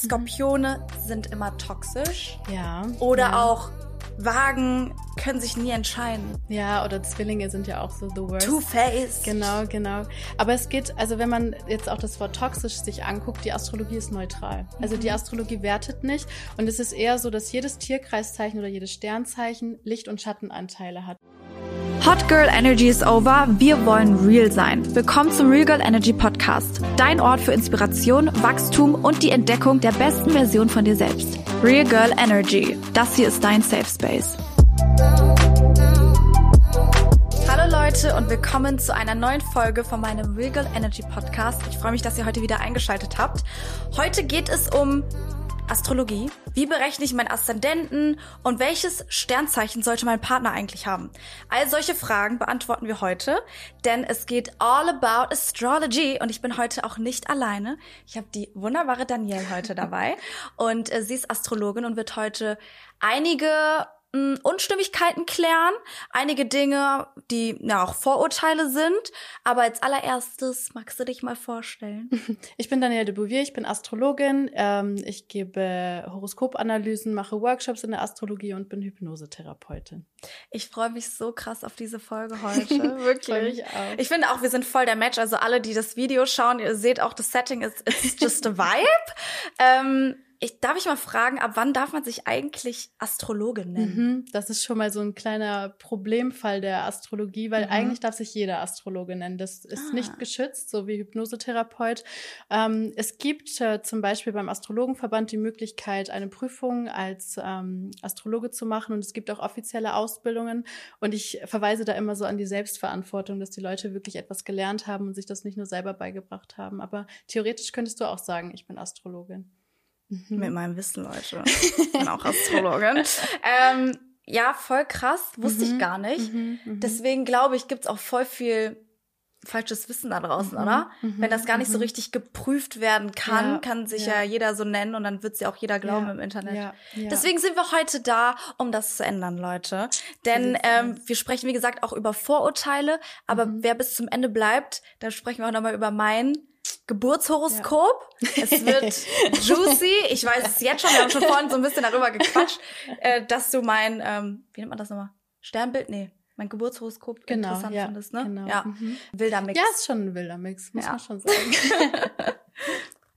Skorpione sind immer toxisch. Ja. Oder ja. auch Wagen können sich nie entscheiden. Ja, oder Zwillinge sind ja auch so the worst. Two-Faced. Genau, genau. Aber es geht, also wenn man jetzt auch das Wort toxisch sich anguckt, die Astrologie ist neutral. Also die Astrologie wertet nicht. Und es ist eher so, dass jedes Tierkreiszeichen oder jedes Sternzeichen Licht- und Schattenanteile hat. Hot Girl Energy is over. Wir wollen real sein. Willkommen zum Real Girl Energy Podcast. Dein Ort für Inspiration, Wachstum und die Entdeckung der besten Version von dir selbst. Real Girl Energy. Das hier ist dein Safe Space. Hallo Leute und willkommen zu einer neuen Folge von meinem Real Girl Energy Podcast. Ich freue mich, dass ihr heute wieder eingeschaltet habt. Heute geht es um Astrologie. Wie berechne ich meinen Aszendenten und welches Sternzeichen sollte mein Partner eigentlich haben? All solche Fragen beantworten wir heute, denn es geht all about astrology und ich bin heute auch nicht alleine. Ich habe die wunderbare Danielle heute dabei und äh, sie ist Astrologin und wird heute einige mh, Unstimmigkeiten klären, einige Dinge, die ja auch Vorurteile sind. Aber als allererstes magst du dich mal vorstellen. Ich bin Danielle de Bouvier, ich bin Astrologin. Ähm, ich gebe Horoskopanalysen, mache Workshops in der Astrologie und bin Hypnosetherapeutin. Ich freue mich so krass auf diese Folge heute. Wirklich. Ich finde auch, wir sind voll der Match. Also alle, die das Video schauen, ihr seht auch, das Setting ist it's just a vibe. ähm, ich, darf ich mal fragen, ab wann darf man sich eigentlich Astrologin nennen? Mhm, das ist schon mal so ein kleiner Problemfall der Astrologie, weil Mhm. eigentlich darf sich jeder Astrologe nennen. Das ist Ah. nicht geschützt, so wie Hypnosetherapeut. Ähm, es gibt äh, zum Beispiel beim Astrologenverband die Möglichkeit, eine Prüfung als ähm, Astrologe zu machen und es gibt auch offizielle Ausbildungen und ich verweise da immer so an die Selbstverantwortung, dass die Leute wirklich etwas gelernt haben und sich das nicht nur selber beigebracht haben. Aber theoretisch könntest du auch sagen, ich bin Astrologin. Mhm. Mit meinem Wissen, Leute. Ich bin auch Astrologin. ähm, ja, voll krass. Wusste ich Mhm. gar nicht. Mhm, mhm. Deswegen glaube ich, gibt's auch voll viel falsches Wissen da draußen, Mhm, oder? mhm, Wenn das gar nicht so mhm. richtig geprüft werden kann, Ja, kann sich ja. ja. jeder so nennen und dann wird's ja auch jeder glauben Ja, im Internet. Deswegen sind wir heute da, um das zu ändern, Leute. Denn ähm, wir sprechen, wie gesagt, auch über Vorurteile. Aber wer bis zum Ende bleibt, da sprechen wir auch nochmal über mein Geburtshoroskop. Es wird juicy. Ich weiß es jetzt schon. Wir haben schon vorhin so ein bisschen darüber gequatscht, äh, dass du mein, ähm, wie nennt man das nochmal? Sternbild? Nee. Mein Geburtshoroskop Genau, interessant ja, findest, ne? genau. Ja. Mhm. Wilder Mix. Ja, ist schon ein wilder Mix, muss Ja. man schon sagen.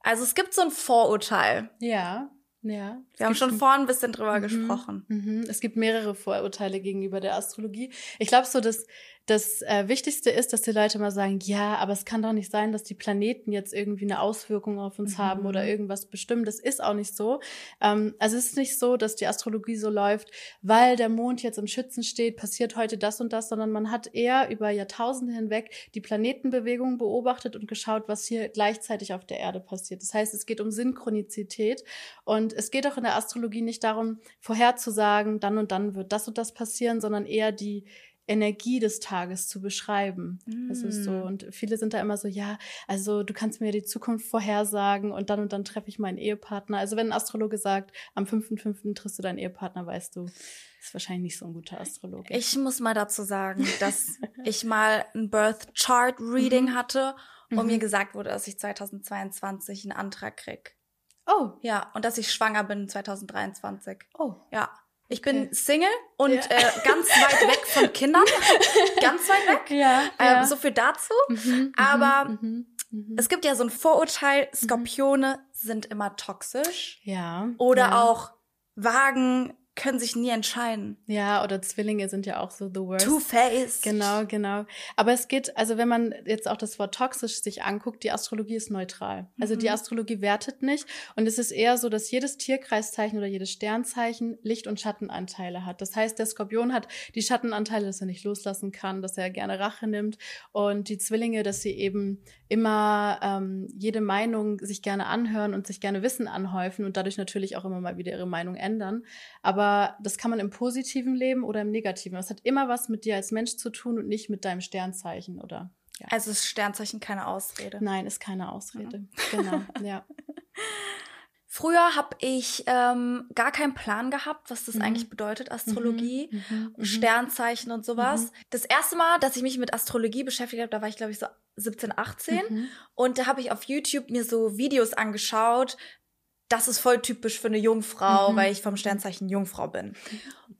Also es gibt so ein Vorurteil. ja, ja. Wir haben schon ein- vorhin ein bisschen drüber Mhm. gesprochen. Mhm. Es gibt mehrere Vorurteile gegenüber der Astrologie. Ich glaube so, dass das äh, Wichtigste ist, dass die Leute mal sagen, ja, aber es kann doch nicht sein, dass die Planeten jetzt irgendwie eine Auswirkung auf uns Mhm. haben oder irgendwas bestimmen. Das ist auch nicht so. Ähm, also es ist nicht so, dass die Astrologie so läuft, weil der Mond jetzt im Schützen steht, passiert heute das und das, sondern man hat eher über Jahrtausende hinweg die Planetenbewegung beobachtet und geschaut, was hier gleichzeitig auf der Erde passiert. Das heißt, es geht um Synchronizität und es geht auch in der Astrologie nicht darum, vorherzusagen, dann und dann wird das und das passieren, sondern eher die Energie des Tages zu beschreiben. Das ist so. Mm. Und viele sind da immer so, ja, also du kannst mir die Zukunft vorhersagen und dann und dann treffe ich meinen Ehepartner. Also wenn ein Astrologe sagt, am 5.5. triffst du deinen Ehepartner, weißt du, ist wahrscheinlich nicht so ein guter Astrologe. Ich muss mal dazu sagen, dass ich mal ein Birth Chart Reading Mhm. hatte und Mhm. mir gesagt wurde, dass ich 2022 einen Antrag krieg. oh, Ja, und dass ich schwanger bin 2023. oh. Ja. Ich Okay. bin Single und Ja. äh, ganz weit weg von Kindern. ganz weit weg. Ja, Ähm, so viel dazu. Mhm, aber mhm, mhm. Es gibt ja so ein Vorurteil, Skorpione sind immer toxisch. ja. Oder ja. auch Wagen können sich nie entscheiden. Ja, oder Zwillinge sind ja auch so the worst. Two-Faced. Genau, genau. Aber es geht, also wenn man jetzt auch das Wort toxisch sich anguckt, die Astrologie ist neutral. Also die Mhm. Astrologie wertet nicht. Und es ist eher so, dass jedes Tierkreiszeichen oder jedes Sternzeichen Licht- und Schattenanteile hat. Das heißt, der Skorpion hat die Schattenanteile, dass er nicht loslassen kann, dass er gerne Rache nimmt. Und die Zwillinge, dass sie eben immer ähm, jede Meinung sich gerne anhören und sich gerne Wissen anhäufen und dadurch natürlich auch immer mal wieder ihre Meinung ändern. Aber das kann man im positiven Leben oder im negativen. Das hat immer was mit dir als Mensch zu tun und nicht mit deinem Sternzeichen oder. Ja. Also ist Sternzeichen keine Ausrede. Nein, ist keine Ausrede. Genau, ja. Früher habe ich ähm, gar keinen Plan gehabt, was das Mhm. eigentlich bedeutet, Astrologie, Mhm, mhm, Sternzeichen und sowas. Mhm. Das erste Mal, dass ich mich mit Astrologie beschäftigt habe, da war ich, glaube ich, so 17, 18. Mhm. Und da habe ich auf YouTube mir so Videos angeschaut, das ist voll typisch für eine Jungfrau, Mhm. weil ich vom Sternzeichen Jungfrau bin.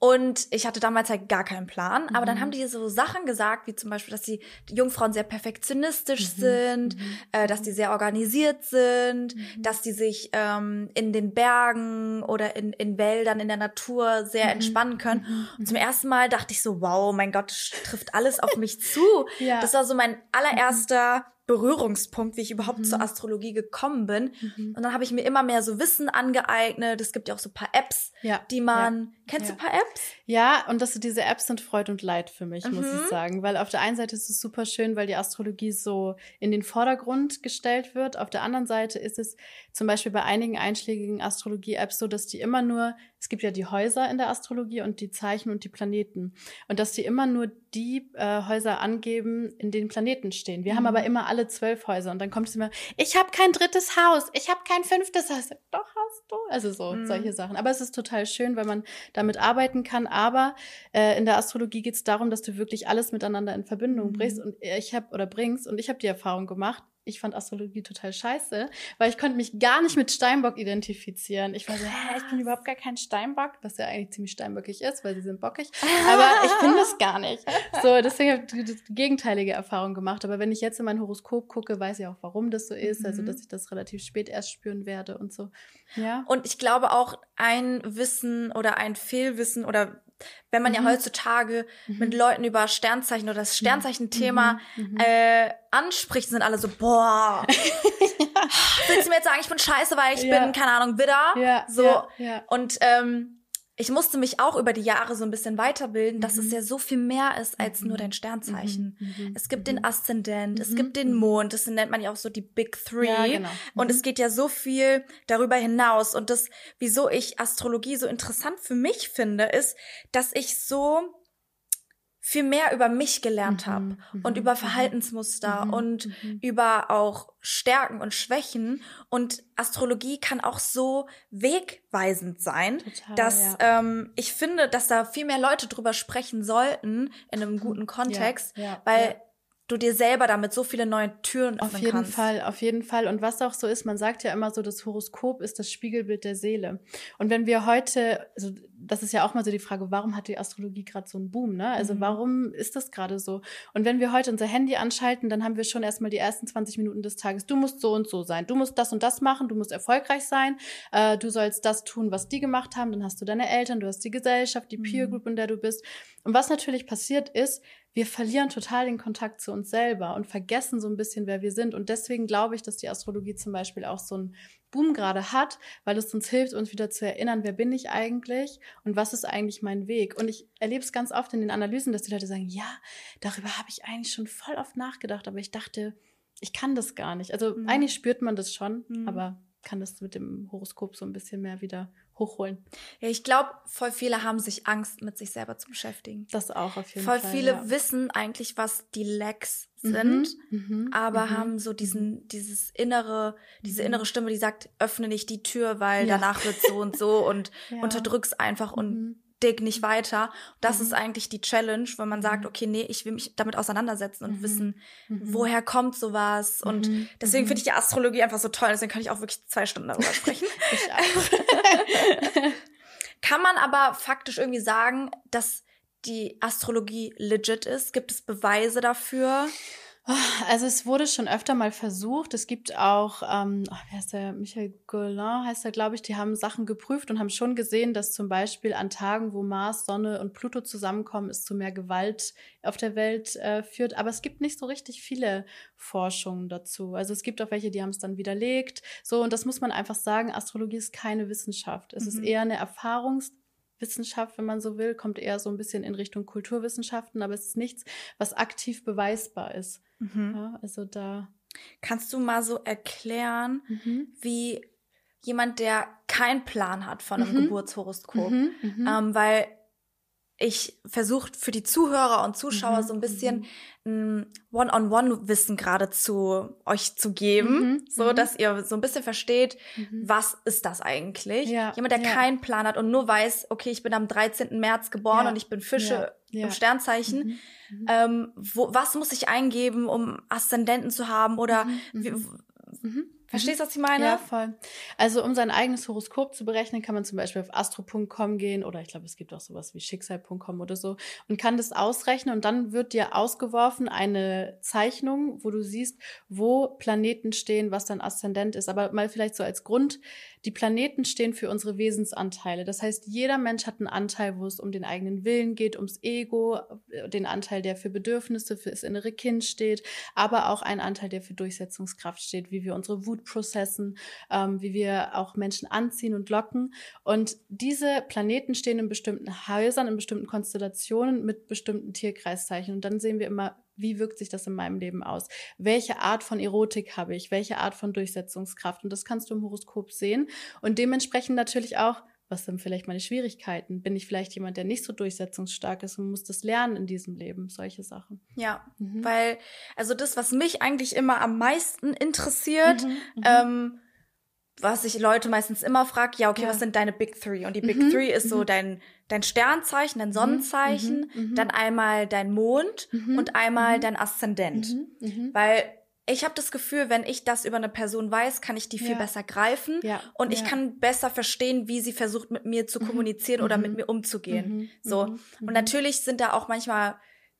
Und ich hatte damals halt gar keinen Plan. Aber dann Mhm. haben die so Sachen gesagt, wie zum Beispiel, dass die Jungfrauen sehr perfektionistisch Mhm. sind, Mhm. äh, dass die sehr organisiert sind, Mhm. dass die sich ähm, in den Bergen oder in, in Wäldern, in der Natur sehr Mhm. entspannen können. Und zum ersten Mal dachte ich so, wow, mein Gott, das trifft alles auf mich zu. Ja. Das war so mein allererster Berührungspunkt, wie ich überhaupt Mhm. zur Astrologie gekommen bin. Mhm. Und dann habe ich mir immer mehr so Wissen angeeignet. Es gibt ja auch so ein paar Apps, Ja. die man. Kennst Ja. du ein paar Apps? Ja, und das, diese Apps sind Freud und Leid für mich, muss Mhm. ich sagen. Weil auf der einen Seite ist es super schön, weil die Astrologie so in den Vordergrund gestellt wird. Auf der anderen Seite ist es zum Beispiel bei einigen einschlägigen Astrologie-Apps so, dass die immer nur, es gibt ja die Häuser in der Astrologie und die Zeichen und die Planeten. Und dass die immer nur die äh, Häuser angeben, in denen Planeten stehen. Wir haben Mhm. aber immer alle zwölf Häuser und dann kommt es immer, ich habe kein drittes Haus, ich habe kein fünftes Haus. Doch hast du. Also so, Mhm. solche Sachen. Aber es ist total schön, weil man damit arbeiten kann. Aber äh, in der Astrologie geht es darum, dass du wirklich alles miteinander in Verbindung Mhm. bringst. Und ich habe oder bringst und ich habe die Erfahrung gemacht. Ich fand Astrologie total scheiße, weil ich konnte mich gar nicht mit Steinbock identifizieren. Ich war so, hä, ich bin überhaupt gar kein Steinbock, was ja eigentlich ziemlich steinböckig ist, weil sie sind bockig. Aber ich bin das gar nicht. So, deswegen habe ich die, gegenteilige Erfahrung gemacht. Aber wenn ich jetzt in mein Horoskop gucke, weiß ich auch, warum das so ist. Also, Mhm. dass ich das relativ spät erst spüren werde und so. Ja. Und ich glaube auch, ein Wissen oder ein Fehlwissen oder wenn man Mhm. ja heutzutage mit Leuten über Sternzeichen oder das Sternzeichen-Thema Mhm. Mhm. äh, anspricht, sind alle so, boah, willst du mir jetzt sagen, ich bin scheiße, weil ich Ja. bin, keine Ahnung, Widder? ja, so. ja, ja. Und ähm, ich musste mich auch über die Jahre so ein bisschen weiterbilden, dass Mhm. es ja so viel mehr ist als Mhm. nur dein Sternzeichen. Mhm, mhm, Es gibt mhm. den Aszendent, es Mhm, gibt den mhm. Mond, das nennt man ja auch so die Big Three. Ja, genau. Und Mhm. es geht ja so viel darüber hinaus. Und das, wieso ich Astrologie so interessant für mich finde, ist, dass ich so viel mehr über mich gelernt Mhm, habe mhm, und über mhm. Verhaltensmuster Mhm, und über auch Stärken und Schwächen. Und Astrologie kann auch so wegweisend sein, Total, dass ja. ähm, ich finde, dass da viel mehr Leute drüber sprechen sollten in einem guten Kontext, ja, ja, weil du dir selber damit so viele neue Türen öffnen Auf jeden kannst. Fall, auf jeden Fall. Und was auch so ist, man sagt ja immer so, das Horoskop ist das Spiegelbild der Seele. Und wenn wir heute, also das ist ja auch mal so die Frage, warum hat die Astrologie gerade so einen Boom, ne? Also Mhm. warum ist das gerade so? Und wenn wir heute unser Handy anschalten, dann haben wir schon erstmal die ersten 20 Minuten des Tages, du musst so und so sein, du musst das und das machen, du musst erfolgreich sein, äh, du sollst das tun, was die gemacht haben, dann hast du deine Eltern, du hast die Gesellschaft, die Peer Mhm. Group, in der du bist. Und was natürlich passiert ist, wir verlieren total den Kontakt zu uns selber und vergessen so ein bisschen, wer wir sind. Und deswegen glaube ich, dass die Astrologie zum Beispiel auch so einen Boom gerade hat, weil es uns hilft, uns wieder zu erinnern, wer bin ich eigentlich und was ist eigentlich mein Weg. Und ich erlebe es ganz oft in den Analysen, dass die Leute sagen, ja, darüber habe ich eigentlich schon voll oft nachgedacht, aber ich dachte, ich kann das gar nicht. Also Mhm. eigentlich spürt man das schon, Mhm. aber kann das mit dem Horoskop so ein bisschen mehr wieder hochholen. Ja, ich glaube, voll viele haben sich Angst, mit sich selber zu beschäftigen. Das auch auf jeden Voll Fall. viele ja. wissen eigentlich, was die Lacks Mhm, sind, mhm, aber mhm. haben so diesen, dieses innere, diese Mhm. innere Stimme, die sagt, öffne nicht die Tür, weil Ja. danach wird so und so und Ja. unterdrück's einfach und Mhm. Dig nicht weiter. Das Mhm. ist eigentlich die Challenge, wenn man sagt, Mhm. okay, nee, ich will mich damit auseinandersetzen und Mhm. wissen, Mhm. woher kommt sowas. Und Mhm. deswegen Mhm. finde ich die Astrologie einfach so toll. Deswegen kann ich auch wirklich zwei Stunden darüber sprechen. Ich auch. Kann man aber faktisch irgendwie sagen, dass die Astrologie legit ist? Gibt es Beweise dafür? Also es wurde schon öfter mal versucht. Es gibt auch, ähm, oh, wer ist der? Michael Goulin heißt er, glaube ich. Die haben Sachen geprüft und haben schon gesehen, dass zum Beispiel an Tagen, wo Mars, Sonne und Pluto zusammenkommen, es zu mehr Gewalt auf der Welt äh, führt. Aber es gibt nicht so richtig viele Forschungen dazu. Also es gibt auch welche, die haben es dann widerlegt. So und das muss man einfach sagen. Astrologie ist keine Wissenschaft. Es ist Mhm. eher eine Erfahrungs Wissenschaft, wenn man so will, kommt eher so ein bisschen in Richtung Kulturwissenschaften, aber es ist nichts, was aktiv beweisbar ist. Ja, also da. Kannst du mal so erklären, Mhm. wie jemand, der keinen Plan hat von einem Mhm. Geburtshoroskop, Mhm, mhm. ähm, weil ich versuche für die Zuhörer und Zuschauer Mhm, so ein bisschen ein One-on-One-Wissen gerade zu euch zu geben, Mhm, so mhm. dass ihr so ein bisschen versteht, Mhm. was ist das eigentlich? Ja, Jemand, der ja. keinen Plan hat und nur weiß, okay, ich bin am 13. März geboren Ja, und ich bin Fische im Sternzeichen. Mhm, mhm. Ähm, wo, was muss ich eingeben, um Aszendenten zu haben? Oder wie. Mhm. Verstehst du, was ich meine? Ja, voll. Also um sein eigenes Horoskop zu berechnen, kann man zum Beispiel auf astro.com gehen oder ich glaube, es gibt auch sowas wie schicksal.com oder so und kann das ausrechnen und dann wird dir ausgeworfen eine Zeichnung, wo du siehst, wo Planeten stehen, was dein Aszendent ist. Aber mal vielleicht so als Grund, die Planeten stehen für unsere Wesensanteile. Das heißt, jeder Mensch hat einen Anteil, wo es um den eigenen Willen geht, ums Ego, den Anteil, der für Bedürfnisse, für das innere Kind steht, aber auch einen Anteil, der für Durchsetzungskraft steht, wie wir unsere Wut processen, ähm, wie wir auch Menschen anziehen und locken. Und diese Planeten stehen in bestimmten Häusern, in bestimmten Konstellationen mit bestimmten Tierkreiszeichen. Und dann sehen wir immer, wie wirkt sich das in meinem Leben aus? Welche Art von Erotik habe ich? Welche Art von Durchsetzungskraft? Und das kannst du im Horoskop sehen. Und dementsprechend natürlich auch, was sind vielleicht meine Schwierigkeiten? Bin ich vielleicht jemand, der nicht so durchsetzungsstark ist und muss das lernen in diesem Leben? Solche Sachen. Ja, mhm. weil, also das, was mich eigentlich immer am meisten interessiert, mhm, mhm. ähm, was ich Leute meistens immer frage, ja, okay, ja. was sind deine Big Three? Und die Big mhm. Three ist so mhm. dein, dein Sternzeichen, dein mhm. Sonnenzeichen, mhm. mhm. dann einmal dein Mond mhm. und einmal dein Aszendent. Weil ich habe das Gefühl, wenn ich das über eine Person weiß, kann ich die viel ja. besser greifen ja. und ich ja. kann besser verstehen, wie sie versucht mit mir zu kommunizieren oder mit mir umzugehen. So. Und natürlich sind da auch manchmal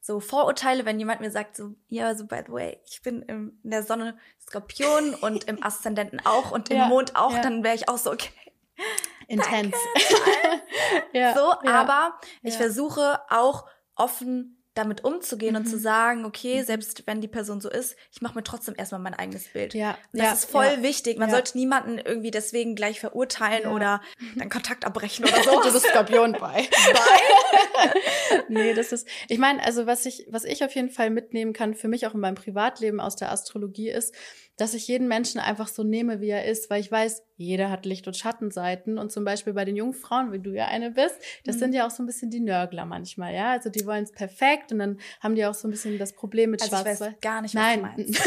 so Vorurteile, wenn jemand mir sagt, so, ja, so by the way, ich bin im, in der Sonne Skorpion und im Aszendenten auch und im ja, Mond auch, ja. dann wäre ich auch so, okay. Intens. ja, so, aber ich versuche auch offen damit umzugehen mhm. und zu mhm. sagen, okay, mhm. selbst wenn die Person so ist, ich mache mir trotzdem erstmal mein eigenes Bild. Ja. das ja, ist voll ja. wichtig. Man ja. sollte niemanden irgendwie deswegen gleich verurteilen oder dann Kontakt abbrechen oder so. du bist Skorpion bei. bei? nee, das ist, ich meine, also was ich, was ich auf jeden Fall mitnehmen kann, für mich auch in meinem Privatleben aus der Astrologie ist, dass ich jeden Menschen einfach so nehme, wie er ist, weil ich weiß, jeder hat Licht- und Schattenseiten. Und zum Beispiel bei den Jungfrauen, wie du ja eine bist, das mhm. sind ja auch so ein bisschen die Nörgler manchmal, ja. Also die wollen es perfekt und dann haben die auch so ein bisschen das Problem mit also Schwarz-Weiß. Ich weiß gar nicht, was Nein. du meinst.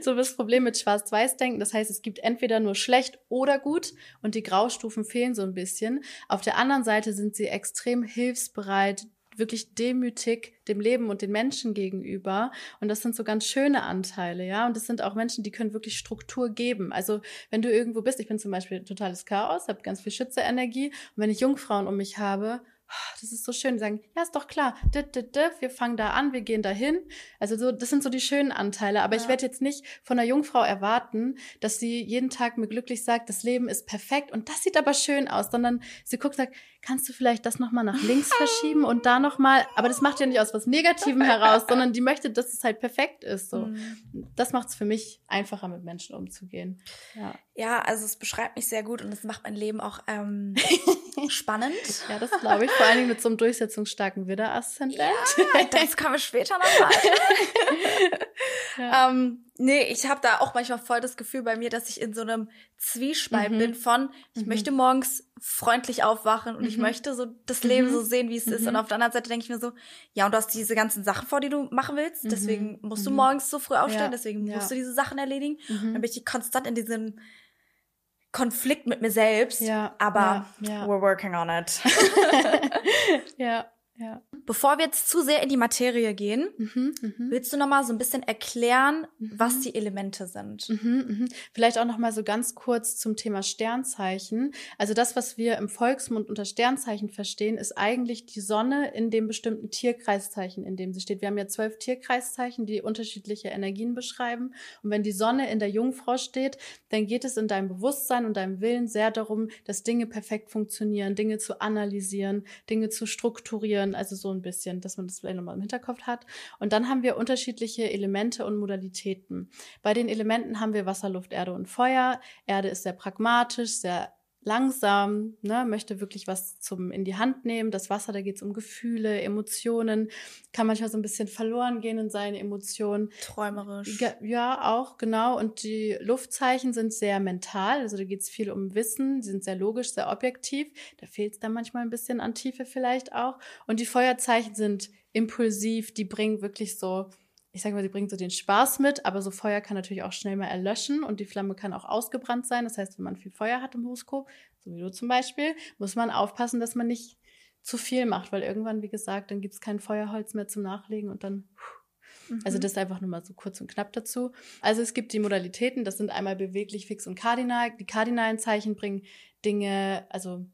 so das Problem mit Schwarz-Weiß-Denken. Das heißt, es gibt entweder nur schlecht oder gut und die Graustufen fehlen so ein bisschen. Auf der anderen Seite sind sie extrem hilfsbereit, wirklich demütig dem Leben und den Menschen gegenüber. Und das sind so ganz schöne Anteile, ja. Und das sind auch Menschen, die können wirklich Struktur geben. Also wenn du irgendwo bist, ich bin zum Beispiel totales Chaos, habe ganz viel Schützerenergie. Und wenn ich Jungfrauen um mich habe, Ah, das ist so schön. Die sagen, ja, ist doch klar, wir fangen da an, wir gehen dahin. Also so, das sind so die schönen Anteile. Aber ja. ich werde jetzt nicht von einer Jungfrau erwarten, dass sie jeden Tag mir glücklich sagt, das Leben ist perfekt und das sieht aber schön aus, sondern sie guckt und sagt, kannst du vielleicht das nochmal nach links verschieben und da nochmal, aber das macht ja nicht aus was Negativem heraus, sondern die möchte, dass es halt perfekt ist. So. Mhm. Das macht es für mich einfacher, mit Menschen umzugehen. Ja. ja, also es beschreibt mich sehr gut und es macht mein Leben auch ähm, spannend. ja, das glaube ich. Vor allen Dingen mit so einem durchsetzungsstarken Widder-Aszendent. Ja, das kommen wir später nochmal. ja. ähm, nee, ich habe da auch manchmal voll das Gefühl bei mir, dass ich in so einem Zwiespalt mhm. bin von, ich mhm. möchte morgens freundlich aufwachen und mhm. ich möchte so das Leben so mhm. sehen, wie es ist. Und mhm. auf der anderen Seite denke ich mir so, ja, und du hast diese ganzen Sachen vor, die du machen willst. Mhm. Deswegen musst du morgens so früh aufstehen, ja. deswegen musst ja. du diese Sachen erledigen. Dann bin ich konstant in diesem Konflikt mit mir selbst. Ja. Aber we're working on it. ja. Ja. Bevor wir jetzt zu sehr in die Materie gehen, mhm, mh. willst du noch mal so ein bisschen erklären, mhm. was die Elemente sind? Mhm, mh. Vielleicht auch noch mal so ganz kurz zum Thema Sternzeichen. Also das, was wir im Volksmund unter Sternzeichen verstehen, ist eigentlich die Sonne in dem bestimmten Tierkreiszeichen, in dem sie steht. Wir haben ja zwölf Tierkreiszeichen, die unterschiedliche Energien beschreiben. Und wenn die Sonne in der Jungfrau steht, dann geht es in deinem Bewusstsein und deinem Willen sehr darum, dass Dinge perfekt funktionieren, Dinge zu analysieren, Dinge zu strukturieren können. Also so ein bisschen, dass man das vielleicht nochmal im Hinterkopf hat. Und dann haben wir unterschiedliche Elemente und Modalitäten. Bei den Elementen haben wir Wasser, Luft, Erde und Feuer. Erde ist sehr pragmatisch, sehr langsam, ne, möchte wirklich was zum in die Hand nehmen. Das Wasser, da geht es um Gefühle, Emotionen, kann manchmal so ein bisschen verloren gehen in seine Emotionen. Träumerisch. Ja, auch, genau. Und die Luftzeichen sind sehr mental, also da geht es viel um Wissen, die sind sehr logisch, sehr objektiv. Da fehlt es dann manchmal ein bisschen an Tiefe vielleicht auch. Und die Feuerzeichen sind impulsiv, die bringen wirklich so ich sage mal, sie bringt so den Spaß mit, aber so Feuer kann natürlich auch schnell mal erlöschen und die Flamme kann auch ausgebrannt sein. Das heißt, wenn man viel Feuer hat im Horoskop, so wie du zum Beispiel, muss man aufpassen, dass man nicht zu viel macht, weil irgendwann, wie gesagt, dann gibt es kein Feuerholz mehr zum Nachlegen und dann. Mhm. Also das einfach nur mal so kurz und knapp dazu. Also es gibt die Modalitäten, das sind einmal beweglich, fix und kardinal. Die kardinalen Zeichen bringen Dinge, also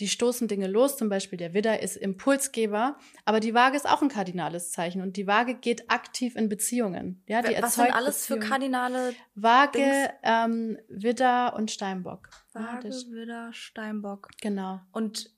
die stoßen Dinge los, zum Beispiel der Widder ist Impulsgeber, aber die Waage ist auch ein kardinales Zeichen und die Waage geht aktiv in Beziehungen. Ja, die Was sind alles Beziehungen. für kardinale Waage, ähm, Widder und Steinbock. Waage, ja, Widder, Steinbock. Genau. Und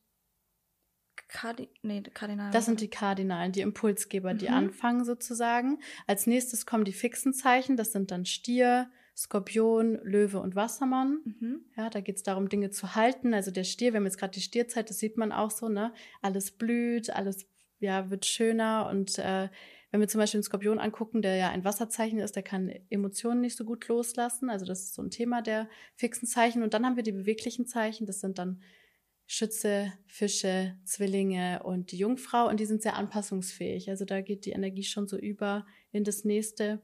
Kardi nee, Kardinalen. Das sind die Kardinalen, die Impulsgeber, die mhm. anfangen sozusagen. Als nächstes kommen die fixen Zeichen, das sind dann Stier, Skorpion, Löwe und Wassermann. Mhm. Ja, da geht es darum, Dinge zu halten. Also der Stier, wir haben jetzt gerade die Stierzeit, das sieht man auch so, ne? Alles blüht, alles ja, wird schöner. Und äh, wenn wir zum Beispiel den Skorpion angucken, der ja ein Wasserzeichen ist, der kann Emotionen nicht so gut loslassen. Also das ist so ein Thema der fixen Zeichen. Und dann haben wir die beweglichen Zeichen, das sind dann Schütze, Fische, Zwillinge und die Jungfrau. Und die sind sehr anpassungsfähig. Also da geht die Energie schon so über in das nächste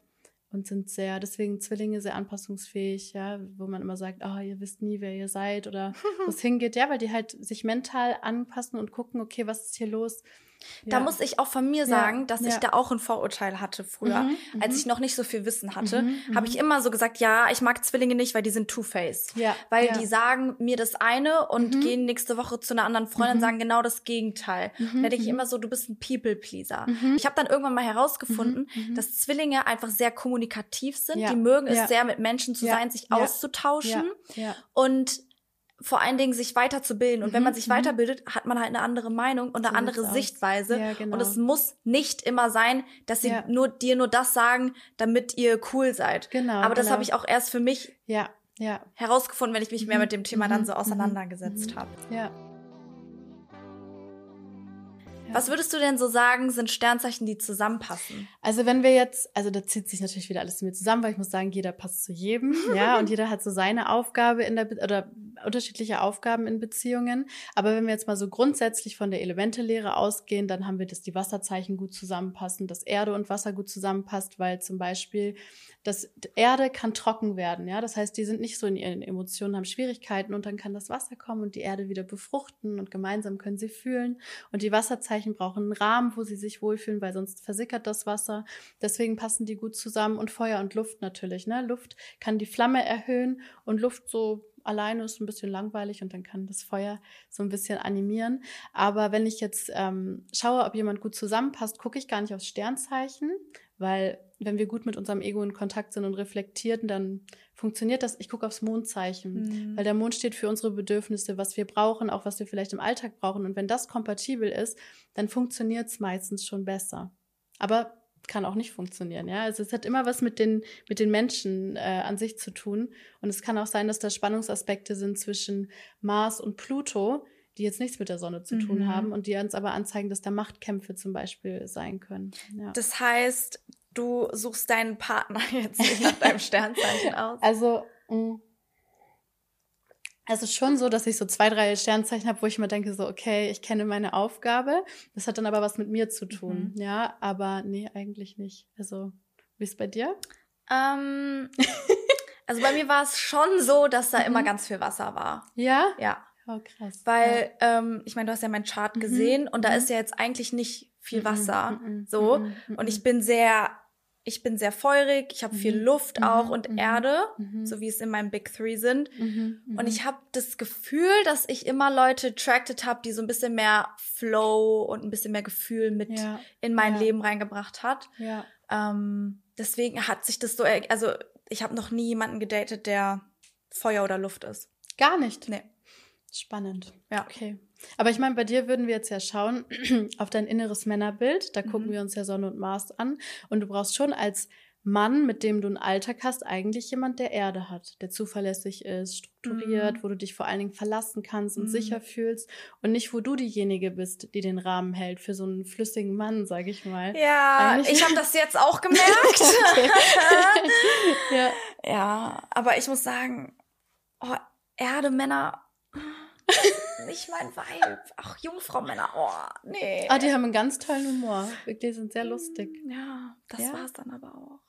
und sind sehr, deswegen Zwillinge sehr anpassungsfähig, ja, wo man immer sagt, oh, ihr wisst nie, wer ihr seid oder wo es hingeht, ja, weil die halt sich mental anpassen und gucken, okay, was ist hier los? Da muss ich auch von mir sagen, ja, dass ja. ich da auch ein Vorurteil hatte früher. Mhm, Als mhm. ich noch nicht so viel Wissen hatte, mhm, habe ich mhm. immer so gesagt, ja, ich mag Zwillinge nicht, weil die sind Two-Face. Ja, weil die sagen mir das eine und mhm. gehen nächste Woche zu einer anderen Freundin und mhm. sagen genau das Gegenteil. Da denke ich immer so, du bist ein People-Pleaser. Ich habe dann irgendwann mal herausgefunden, dass Zwillinge einfach sehr kommunikativ sind. Ja. Die mögen es sehr, mit Menschen zu sein, sich auszutauschen. Und vor allen Dingen sich weiterzubilden. Und mhm, wenn man sich mhm. weiterbildet, hat man halt eine andere Meinung und eine so andere Sichtweise. Ja, genau. Und es muss nicht immer sein, dass sie ja. nur dir nur das sagen, damit ihr cool seid. Genau. Aber das genau. habe ich auch erst für mich ja, ja. herausgefunden, wenn ich mich mehr mhm, mit dem Thema dann mhm, so mhm, auseinandergesetzt habe. Ja. Was würdest du denn so sagen, sind Sternzeichen, die zusammenpassen? Also wenn wir jetzt, also da zieht sich natürlich wieder alles zu mir zusammen, weil ich muss sagen, jeder passt zu jedem, ja, und jeder hat so seine Aufgabe in der, oder unterschiedliche Aufgaben in Beziehungen. Aber wenn wir jetzt mal so grundsätzlich von der Elementelehre ausgehen, dann haben wir, dass die Wasserzeichen gut zusammenpassen, dass Erde und Wasser gut zusammenpasst, weil zum Beispiel das Erde kann trocken werden, ja. Das heißt, die sind nicht so in ihren Emotionen, haben Schwierigkeiten und dann kann das Wasser kommen und die Erde wieder befruchten und gemeinsam können sie fühlen. Und die Wasserzeichen brauchen einen Rahmen, wo sie sich wohlfühlen, weil sonst versickert das Wasser. Deswegen passen die gut zusammen und Feuer und Luft natürlich, ne. Luft kann die Flamme erhöhen und Luft so alleine ist ein bisschen langweilig und dann kann das Feuer so ein bisschen animieren. Aber wenn ich jetzt ähm, schaue, ob jemand gut zusammenpasst, gucke ich gar nicht aufs Sternzeichen, weil wenn wir gut mit unserem Ego in Kontakt sind und reflektieren, dann funktioniert das. Ich gucke aufs Mondzeichen, mhm. weil der Mond steht für unsere Bedürfnisse, was wir brauchen, auch was wir vielleicht im Alltag brauchen. Und wenn das kompatibel ist, dann funktioniert es meistens schon besser. Aber kann auch nicht funktionieren, ja. Also es hat immer was mit den mit den Menschen äh, an sich zu tun und es kann auch sein, dass da Spannungsaspekte sind zwischen Mars und Pluto, die jetzt nichts mit der Sonne zu tun mhm. haben und die uns aber anzeigen, dass da Machtkämpfe zum Beispiel sein können. Ja. Das heißt, du suchst deinen Partner jetzt nach deinem Sternzeichen aus. Also, mh. Es ist schon so, dass ich so zwei, drei Sternzeichen habe, wo ich mir denke, so, okay, ich kenne meine Aufgabe. Das hat dann aber was mit mir zu tun. Mhm. Ja, aber nee, eigentlich nicht. Also, wie ist bei dir? Ähm, also bei mir war es schon so, dass da mhm. immer ganz viel Wasser war. Ja? Ja. Oh, krass. Weil, ja. ähm, ich meine, du hast ja meinen Chart mhm. gesehen und da mhm. ist ja jetzt eigentlich nicht viel mhm. Wasser. So. Und ich bin sehr ich bin sehr feurig, ich habe mhm. viel Luft auch mhm. und mhm. Erde, mhm. so wie es in meinem Big Three sind. Mhm. Und ich habe das Gefühl, dass ich immer Leute attracted habe, die so ein bisschen mehr Flow und ein bisschen mehr Gefühl mit ja. in mein ja. Leben reingebracht hat. Ja. Ähm, deswegen hat sich das so, also ich habe noch nie jemanden gedatet, der Feuer oder Luft ist. Gar nicht. Nee. Spannend. Ja. Okay. Aber ich meine, bei dir würden wir jetzt ja schauen auf dein inneres Männerbild. Da gucken mhm. wir uns ja Sonne und Mars an. Und du brauchst schon als Mann, mit dem du einen Alltag hast, eigentlich jemand, der Erde hat, der zuverlässig ist, strukturiert, mhm. wo du dich vor allen Dingen verlassen kannst und mhm. sicher fühlst und nicht, wo du diejenige bist, die den Rahmen hält für so einen flüssigen Mann, sag ich mal. Ja, eigentlich ich habe das jetzt auch gemerkt. ja. ja, aber ich muss sagen, oh, Erde, Männer, nicht mein Vibe. Ach, Jungfrau-Männer, oh, nee. Ah, die haben einen ganz tollen Humor. Die sind sehr lustig. Ja, das ja. war's dann aber auch.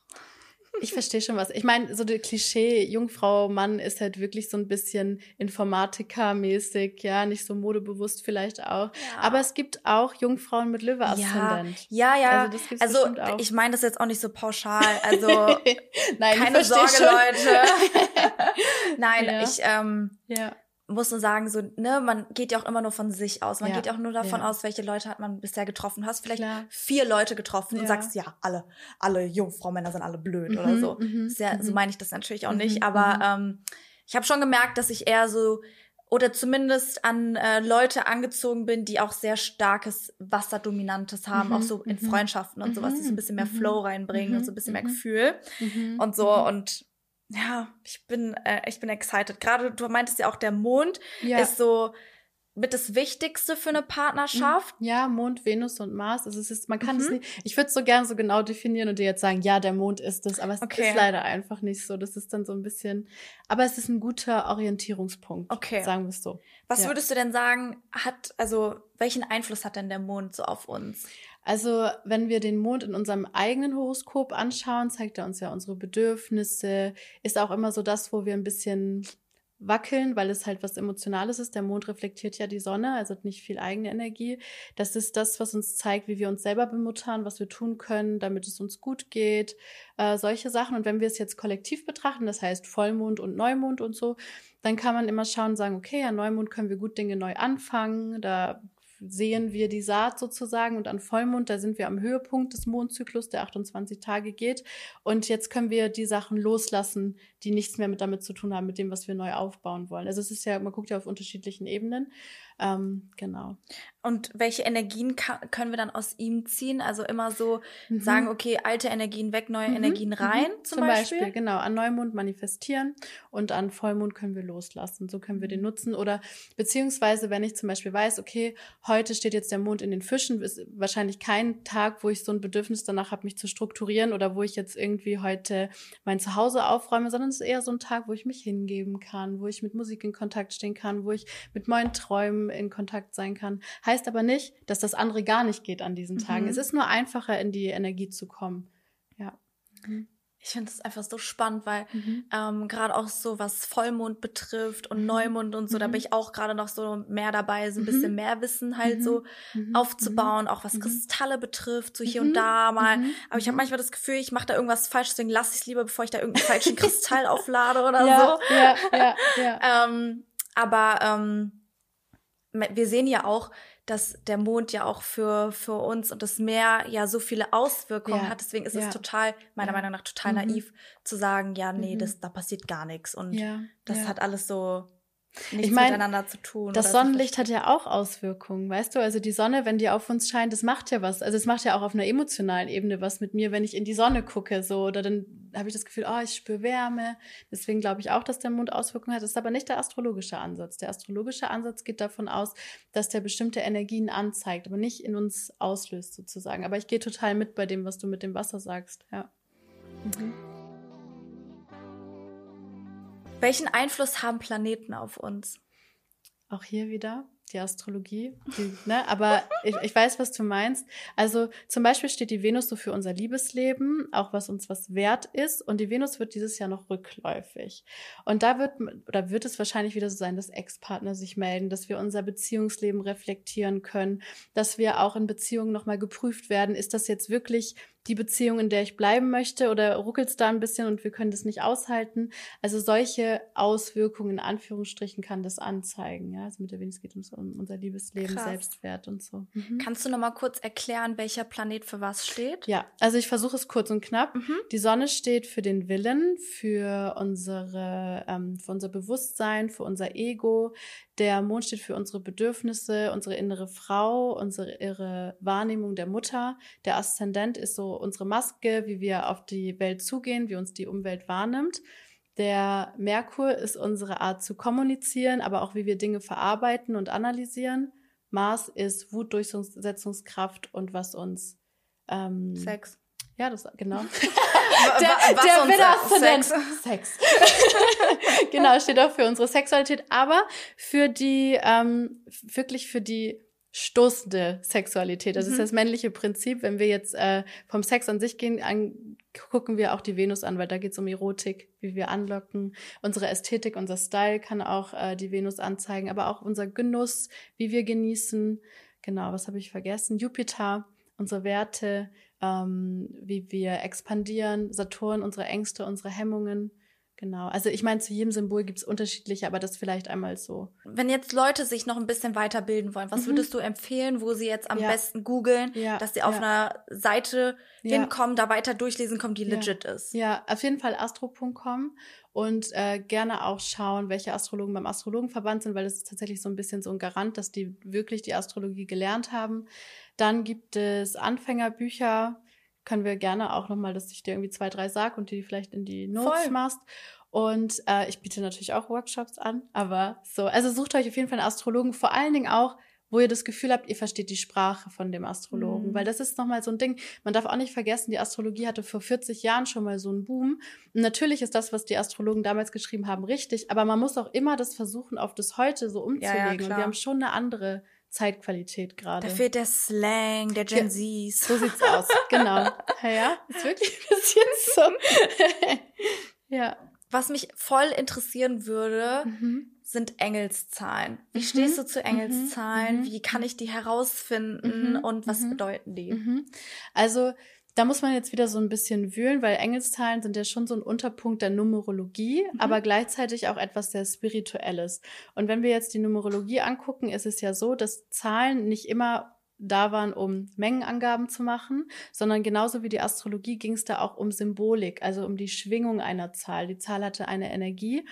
Ich verstehe schon was. Ich meine, so der Klischee Jungfrau Mann ist halt wirklich so ein bisschen Informatiker-mäßig, ja, nicht so modebewusst vielleicht auch. Ja. Aber es gibt auch Jungfrauen mit Löwe-Aszendent. Ja, ja, ja. Also, das also ich meine das jetzt auch nicht so pauschal. Also Nein, keine Sorge, schon. Leute. Nein, ja. ich ähm, ja muss nur sagen, so, ne, man geht ja auch immer nur von sich aus. Man ja. geht ja auch nur davon ja. aus, welche Leute hat man bisher getroffen. Du hast vielleicht Klar. vier Leute getroffen ja. und sagst, ja, alle, alle Jungfrau-Männer sind alle blöd mhm, oder so. Mhm, mhm. So meine ich das natürlich auch mhm, nicht. Aber mhm. ähm, ich habe schon gemerkt, dass ich eher so oder zumindest an äh, Leute angezogen bin, die auch sehr starkes Wasserdominantes haben, auch so in Freundschaften und sowas, die so ein bisschen mehr Flow reinbringen und so ein bisschen mehr Gefühl und so. Und ja, ich bin, äh, ich bin excited. Gerade du meintest ja auch, der Mond ja. ist so mit das Wichtigste für eine Partnerschaft. Ja, Mond, Venus und Mars. Also es ist, man kann es mhm. nicht. Ich würde es so gern so genau definieren und dir jetzt sagen, ja, der Mond ist es, aber es okay. ist leider einfach nicht so. Das ist dann so ein bisschen. Aber es ist ein guter Orientierungspunkt. Okay. Sagen wir es so. Was ja. würdest du denn sagen, hat, also welchen Einfluss hat denn der Mond so auf uns? Also, wenn wir den Mond in unserem eigenen Horoskop anschauen, zeigt er uns ja unsere Bedürfnisse, ist auch immer so das, wo wir ein bisschen wackeln, weil es halt was Emotionales ist. Der Mond reflektiert ja die Sonne, also hat nicht viel eigene Energie. Das ist das, was uns zeigt, wie wir uns selber bemuttern, was wir tun können, damit es uns gut geht, äh, solche Sachen. Und wenn wir es jetzt kollektiv betrachten, das heißt Vollmond und Neumond und so, dann kann man immer schauen und sagen, okay, an Neumond können wir gut Dinge neu anfangen, da sehen wir die Saat sozusagen und an Vollmond, da sind wir am Höhepunkt des Mondzyklus, der 28 Tage geht. Und jetzt können wir die Sachen loslassen, die nichts mehr mit damit zu tun haben, mit dem, was wir neu aufbauen wollen. Also es ist ja, man guckt ja auf unterschiedlichen Ebenen. Ähm, genau. Und welche Energien können wir dann aus ihm ziehen? Also immer so mhm. sagen, okay, alte Energien weg, neue mhm. Energien mhm. rein, mhm. zum, zum Beispiel? Beispiel? Genau, an Neumond manifestieren und an Vollmond können wir loslassen. So können wir den nutzen. Oder beziehungsweise, wenn ich zum Beispiel weiß, okay, heute steht jetzt der Mond in den Fischen, ist wahrscheinlich kein Tag, wo ich so ein Bedürfnis danach habe, mich zu strukturieren oder wo ich jetzt irgendwie heute mein Zuhause aufräume, sondern es ist eher so ein Tag, wo ich mich hingeben kann, wo ich mit Musik in Kontakt stehen kann, wo ich mit meinen Träumen in Kontakt sein kann. Heißt aber nicht, dass das andere gar nicht geht an diesen Tagen. Mhm. Es ist nur einfacher, in die Energie zu kommen. Ja. Mhm. Ich finde es einfach so spannend, weil mhm. ähm, gerade auch so was Vollmond betrifft und mhm. Neumond und so, mhm. da bin ich auch gerade noch so mehr dabei, so ein bisschen mhm. mehr Wissen halt so mhm. aufzubauen, auch was Kristalle betrifft, so hier und da mal. Aber ich habe manchmal das Gefühl, ich mache da irgendwas falsch, deswegen lasse ich es lieber, bevor ich da irgendeinen falschen Kristall auflade oder ja, so. Ja, ja, ja. ähm, aber ähm, wir sehen ja auch, dass der Mond ja auch für, für uns und das Meer ja so viele Auswirkungen ja. hat. Deswegen ist ja. es total, meiner ja. Meinung nach, total mhm. naiv zu sagen, ja, nee, mhm. das, da passiert gar nichts. Und das hat alles so nichts ich mein, miteinander zu tun. Das Sonnenlicht hat ja auch Auswirkungen, weißt du? Also die Sonne, wenn die auf uns scheint, das macht ja was. Also es macht ja auch auf einer emotionalen Ebene was mit mir, wenn ich in die Sonne gucke, so oder dann habe ich das Gefühl, oh, ich spüre Wärme. Deswegen glaube ich auch, dass der Mond Auswirkungen hat. Das ist aber nicht der astrologische Ansatz. Der astrologische Ansatz geht davon aus, dass der bestimmte Energien anzeigt, aber nicht in uns auslöst sozusagen. Aber ich gehe total mit bei dem, was du mit dem Wasser sagst. Ja. Mhm. Welchen Einfluss haben Planeten auf uns? Auch hier wieder die Astrologie, die, ne? aber ich, ich weiß, was du meinst. Also zum Beispiel steht die Venus so für unser Liebesleben, auch was uns was wert ist. Und die Venus wird dieses Jahr noch rückläufig. Und da wird, oder wird es wahrscheinlich wieder so sein, dass Ex-Partner sich melden, dass wir unser Beziehungsleben reflektieren können, dass wir auch in Beziehungen nochmal geprüft werden. Ist das jetzt wirklich die Beziehung, in der ich bleiben möchte oder ruckelt es da ein bisschen und wir können das nicht aushalten. Also solche Auswirkungen in Anführungsstrichen kann das anzeigen. Ja, also mit der Venus geht es um unser Liebesleben, Krass. Selbstwert und so. Mhm. Kannst du noch mal kurz erklären, welcher Planet für was steht? Ja, also ich versuche es kurz und knapp. Mhm. Die Sonne steht für den Willen, für unsere, ähm, für unser Bewusstsein, für unser Ego. Der Mond steht für unsere Bedürfnisse, unsere innere Frau, unsere ihre Wahrnehmung der Mutter. Der Aszendent ist so unsere Maske, wie wir auf die Welt zugehen, wie uns die Umwelt wahrnimmt. Der Merkur ist unsere Art zu kommunizieren, aber auch wie wir Dinge verarbeiten und analysieren. Mars ist Wutdurchsetzungskraft und was uns ähm, Sex. Ja, das genau. der was der Widder Sex. Sex. genau, steht auch für unsere Sexualität, aber für die ähm, wirklich für die stoßende Sexualität. Das mhm. ist das männliche Prinzip. Wenn wir jetzt äh, vom Sex an sich gehen, an, gucken wir auch die Venus an, weil da geht es um Erotik, wie wir anlocken. Unsere Ästhetik, unser Style kann auch äh, die Venus anzeigen, aber auch unser Genuss, wie wir genießen. Genau, was habe ich vergessen? Jupiter, unsere Werte, ähm, wie wir expandieren, Saturn, unsere Ängste, unsere Hemmungen. Genau. Also ich meine, zu jedem Symbol gibt es unterschiedliche, aber das vielleicht einmal so. Wenn jetzt Leute sich noch ein bisschen weiterbilden wollen, was mhm. würdest du empfehlen, wo sie jetzt am ja. besten googeln, ja. dass sie auf ja. einer Seite hinkommen, da weiter durchlesen kommen, die legit ist? Ja, auf jeden Fall astro.com und äh, gerne auch schauen, welche Astrologen beim Astrologenverband sind, weil das ist tatsächlich so ein bisschen so ein Garant, dass die wirklich die Astrologie gelernt haben. Dann gibt es Anfängerbücher, können wir gerne auch nochmal, dass ich dir irgendwie zwei, drei sag und die vielleicht in die Notes Voll. machst. Und äh, ich biete natürlich auch Workshops an, aber so, also sucht euch auf jeden Fall einen Astrologen, vor allen Dingen auch, wo ihr das Gefühl habt, ihr versteht die Sprache von dem Astrologen, mhm. weil das ist nochmal so ein Ding. Man darf auch nicht vergessen, die Astrologie hatte vor 40 Jahren schon mal so einen Boom. Und natürlich ist das, was die Astrologen damals geschrieben haben, richtig, aber man muss auch immer das versuchen, auf das heute so umzulegen. Ja, ja, und wir haben schon eine andere Zeitqualität gerade. Da fehlt der Slang, der Gen Zs. So sieht's aus, genau. Ja, ja, ist wirklich ein bisschen so. ja. Was mich voll interessieren würde, mhm. sind Engelszahlen. Wie mhm. stehst du zu Engelszahlen? Mhm. Wie kann ich die herausfinden mhm. und was mhm. bedeuten die? Mhm. Also da muss man jetzt wieder so ein bisschen wühlen, weil Engelszahlen sind ja schon so ein Unterpunkt der Numerologie, mhm. aber gleichzeitig auch etwas sehr Spirituelles. Und wenn wir jetzt die Numerologie angucken, ist es ja so, dass Zahlen nicht immer da waren, um Mengenangaben zu machen, sondern genauso wie die Astrologie ging es da auch um Symbolik, also um die Schwingung einer Zahl. Die Zahl hatte eine Energie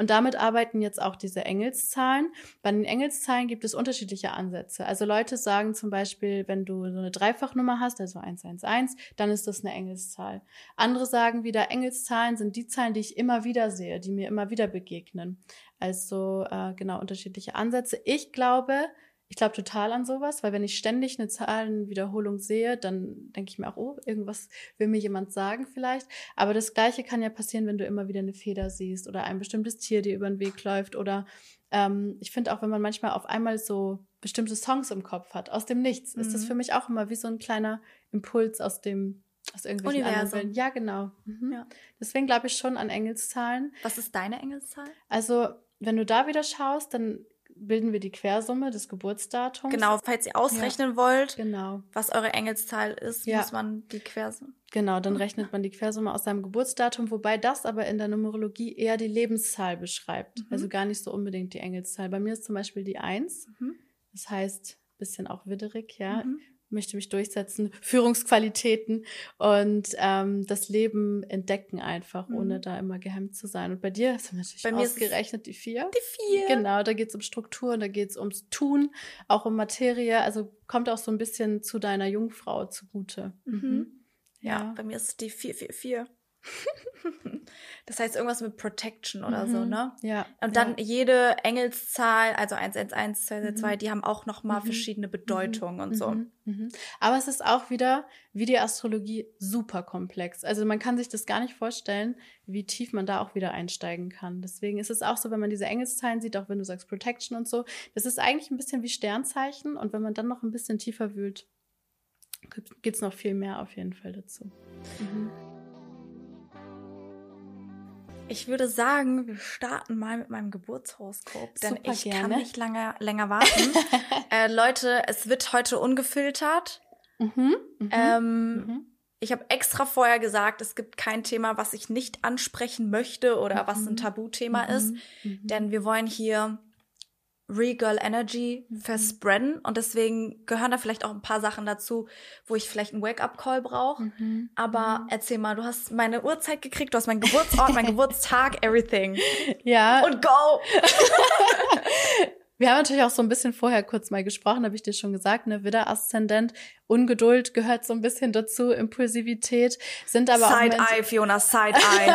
und damit arbeiten jetzt auch diese Engelszahlen. Bei den Engelszahlen gibt es unterschiedliche Ansätze. Also Leute sagen zum Beispiel, wenn du so eine Dreifachnummer hast, also 111, dann ist das eine Engelszahl. Andere sagen wieder, Engelszahlen sind die Zahlen, die ich immer wieder sehe, die mir immer wieder begegnen. Also äh, genau unterschiedliche Ansätze. Ich glaube, ich glaube total an sowas, weil wenn ich ständig eine Zahlenwiederholung sehe, dann denke ich mir auch, oh, irgendwas will mir jemand sagen vielleicht. Aber das Gleiche kann ja passieren, wenn du immer wieder eine Feder siehst oder ein bestimmtes Tier dir über den Weg läuft oder ähm, ich finde auch, wenn man manchmal auf einmal so bestimmte Songs im Kopf hat, aus dem Nichts, mhm. ist das mhm. für mich auch immer wie so ein kleiner Impuls aus dem aus irgendwelchen Universum. Ja, genau. Mhm. Ja. Deswegen glaube ich schon an Engelszahlen. Was ist deine Engelszahl? Also, wenn du da wieder schaust, dann bilden wir die Quersumme des Geburtsdatums. Genau, falls ihr ausrechnen ja, wollt, genau. was eure Engelszahl ist, ja. muss man die Quersumme. Genau, dann rechnet man die Quersumme aus seinem Geburtsdatum, wobei das aber in der Numerologie eher die Lebenszahl beschreibt. Mhm. Also gar nicht so unbedingt die Engelszahl. Bei mir ist zum Beispiel die Eins. Mhm. Das heißt, bisschen auch widderig, ja. Mhm möchte mich durchsetzen, Führungsqualitäten und ähm, das Leben entdecken einfach, mhm. ohne da immer gehemmt zu sein. Und bei dir du natürlich bei mir ausgerechnet die vier. Die vier. Genau, da geht's um Strukturen, da geht's ums Tun, auch um Materie. Also kommt auch so ein bisschen zu deiner Jungfrau zugute. Mhm. Mhm. Ja. ja, bei mir ist es die vier, vier, vier. das heißt irgendwas mit Protection oder mhm. so, ne? Ja. Und dann ja. jede Engelszahl, also 111, 222, mhm. die haben auch nochmal mhm. verschiedene mhm. Bedeutungen und so. Mhm. Mhm. Aber es ist auch wieder, wie die Astrologie, super komplex. Also man kann sich das gar nicht vorstellen, wie tief man da auch wieder einsteigen kann. Deswegen ist es auch so, wenn man diese Engelszahlen sieht, auch wenn du sagst Protection und so, das ist eigentlich ein bisschen wie Sternzeichen. Und wenn man dann noch ein bisschen tiefer wühlt, gibt es noch viel mehr auf jeden Fall dazu. Mhm. Ich würde sagen, wir starten mal mit meinem Geburtshoroskop, denn Super ich gerne. kann nicht lange, länger warten. äh, Leute, es wird heute ungefiltert. Mhm, mh, ähm, mhm. Ich habe extra vorher gesagt, es gibt kein Thema, was ich nicht ansprechen möchte oder mhm. was ein Tabuthema mhm, ist, mhm. denn wir wollen hier Regal Energy mhm. verspreaden und deswegen gehören da vielleicht auch ein paar Sachen dazu, wo ich vielleicht einen Wake-up-Call brauche. Mhm. Aber mhm. erzähl mal, du hast meine Uhrzeit gekriegt, du hast meinen Geburtsort, meinen Geburtstag, everything. Ja. Und go! Wir haben natürlich auch so ein bisschen vorher kurz mal gesprochen, habe ich dir schon gesagt, ne, Widder-Aszendent, Ungeduld gehört so ein bisschen dazu, Impulsivität, sind aber Side auch Side-Eye, Fiona, Side-Eye.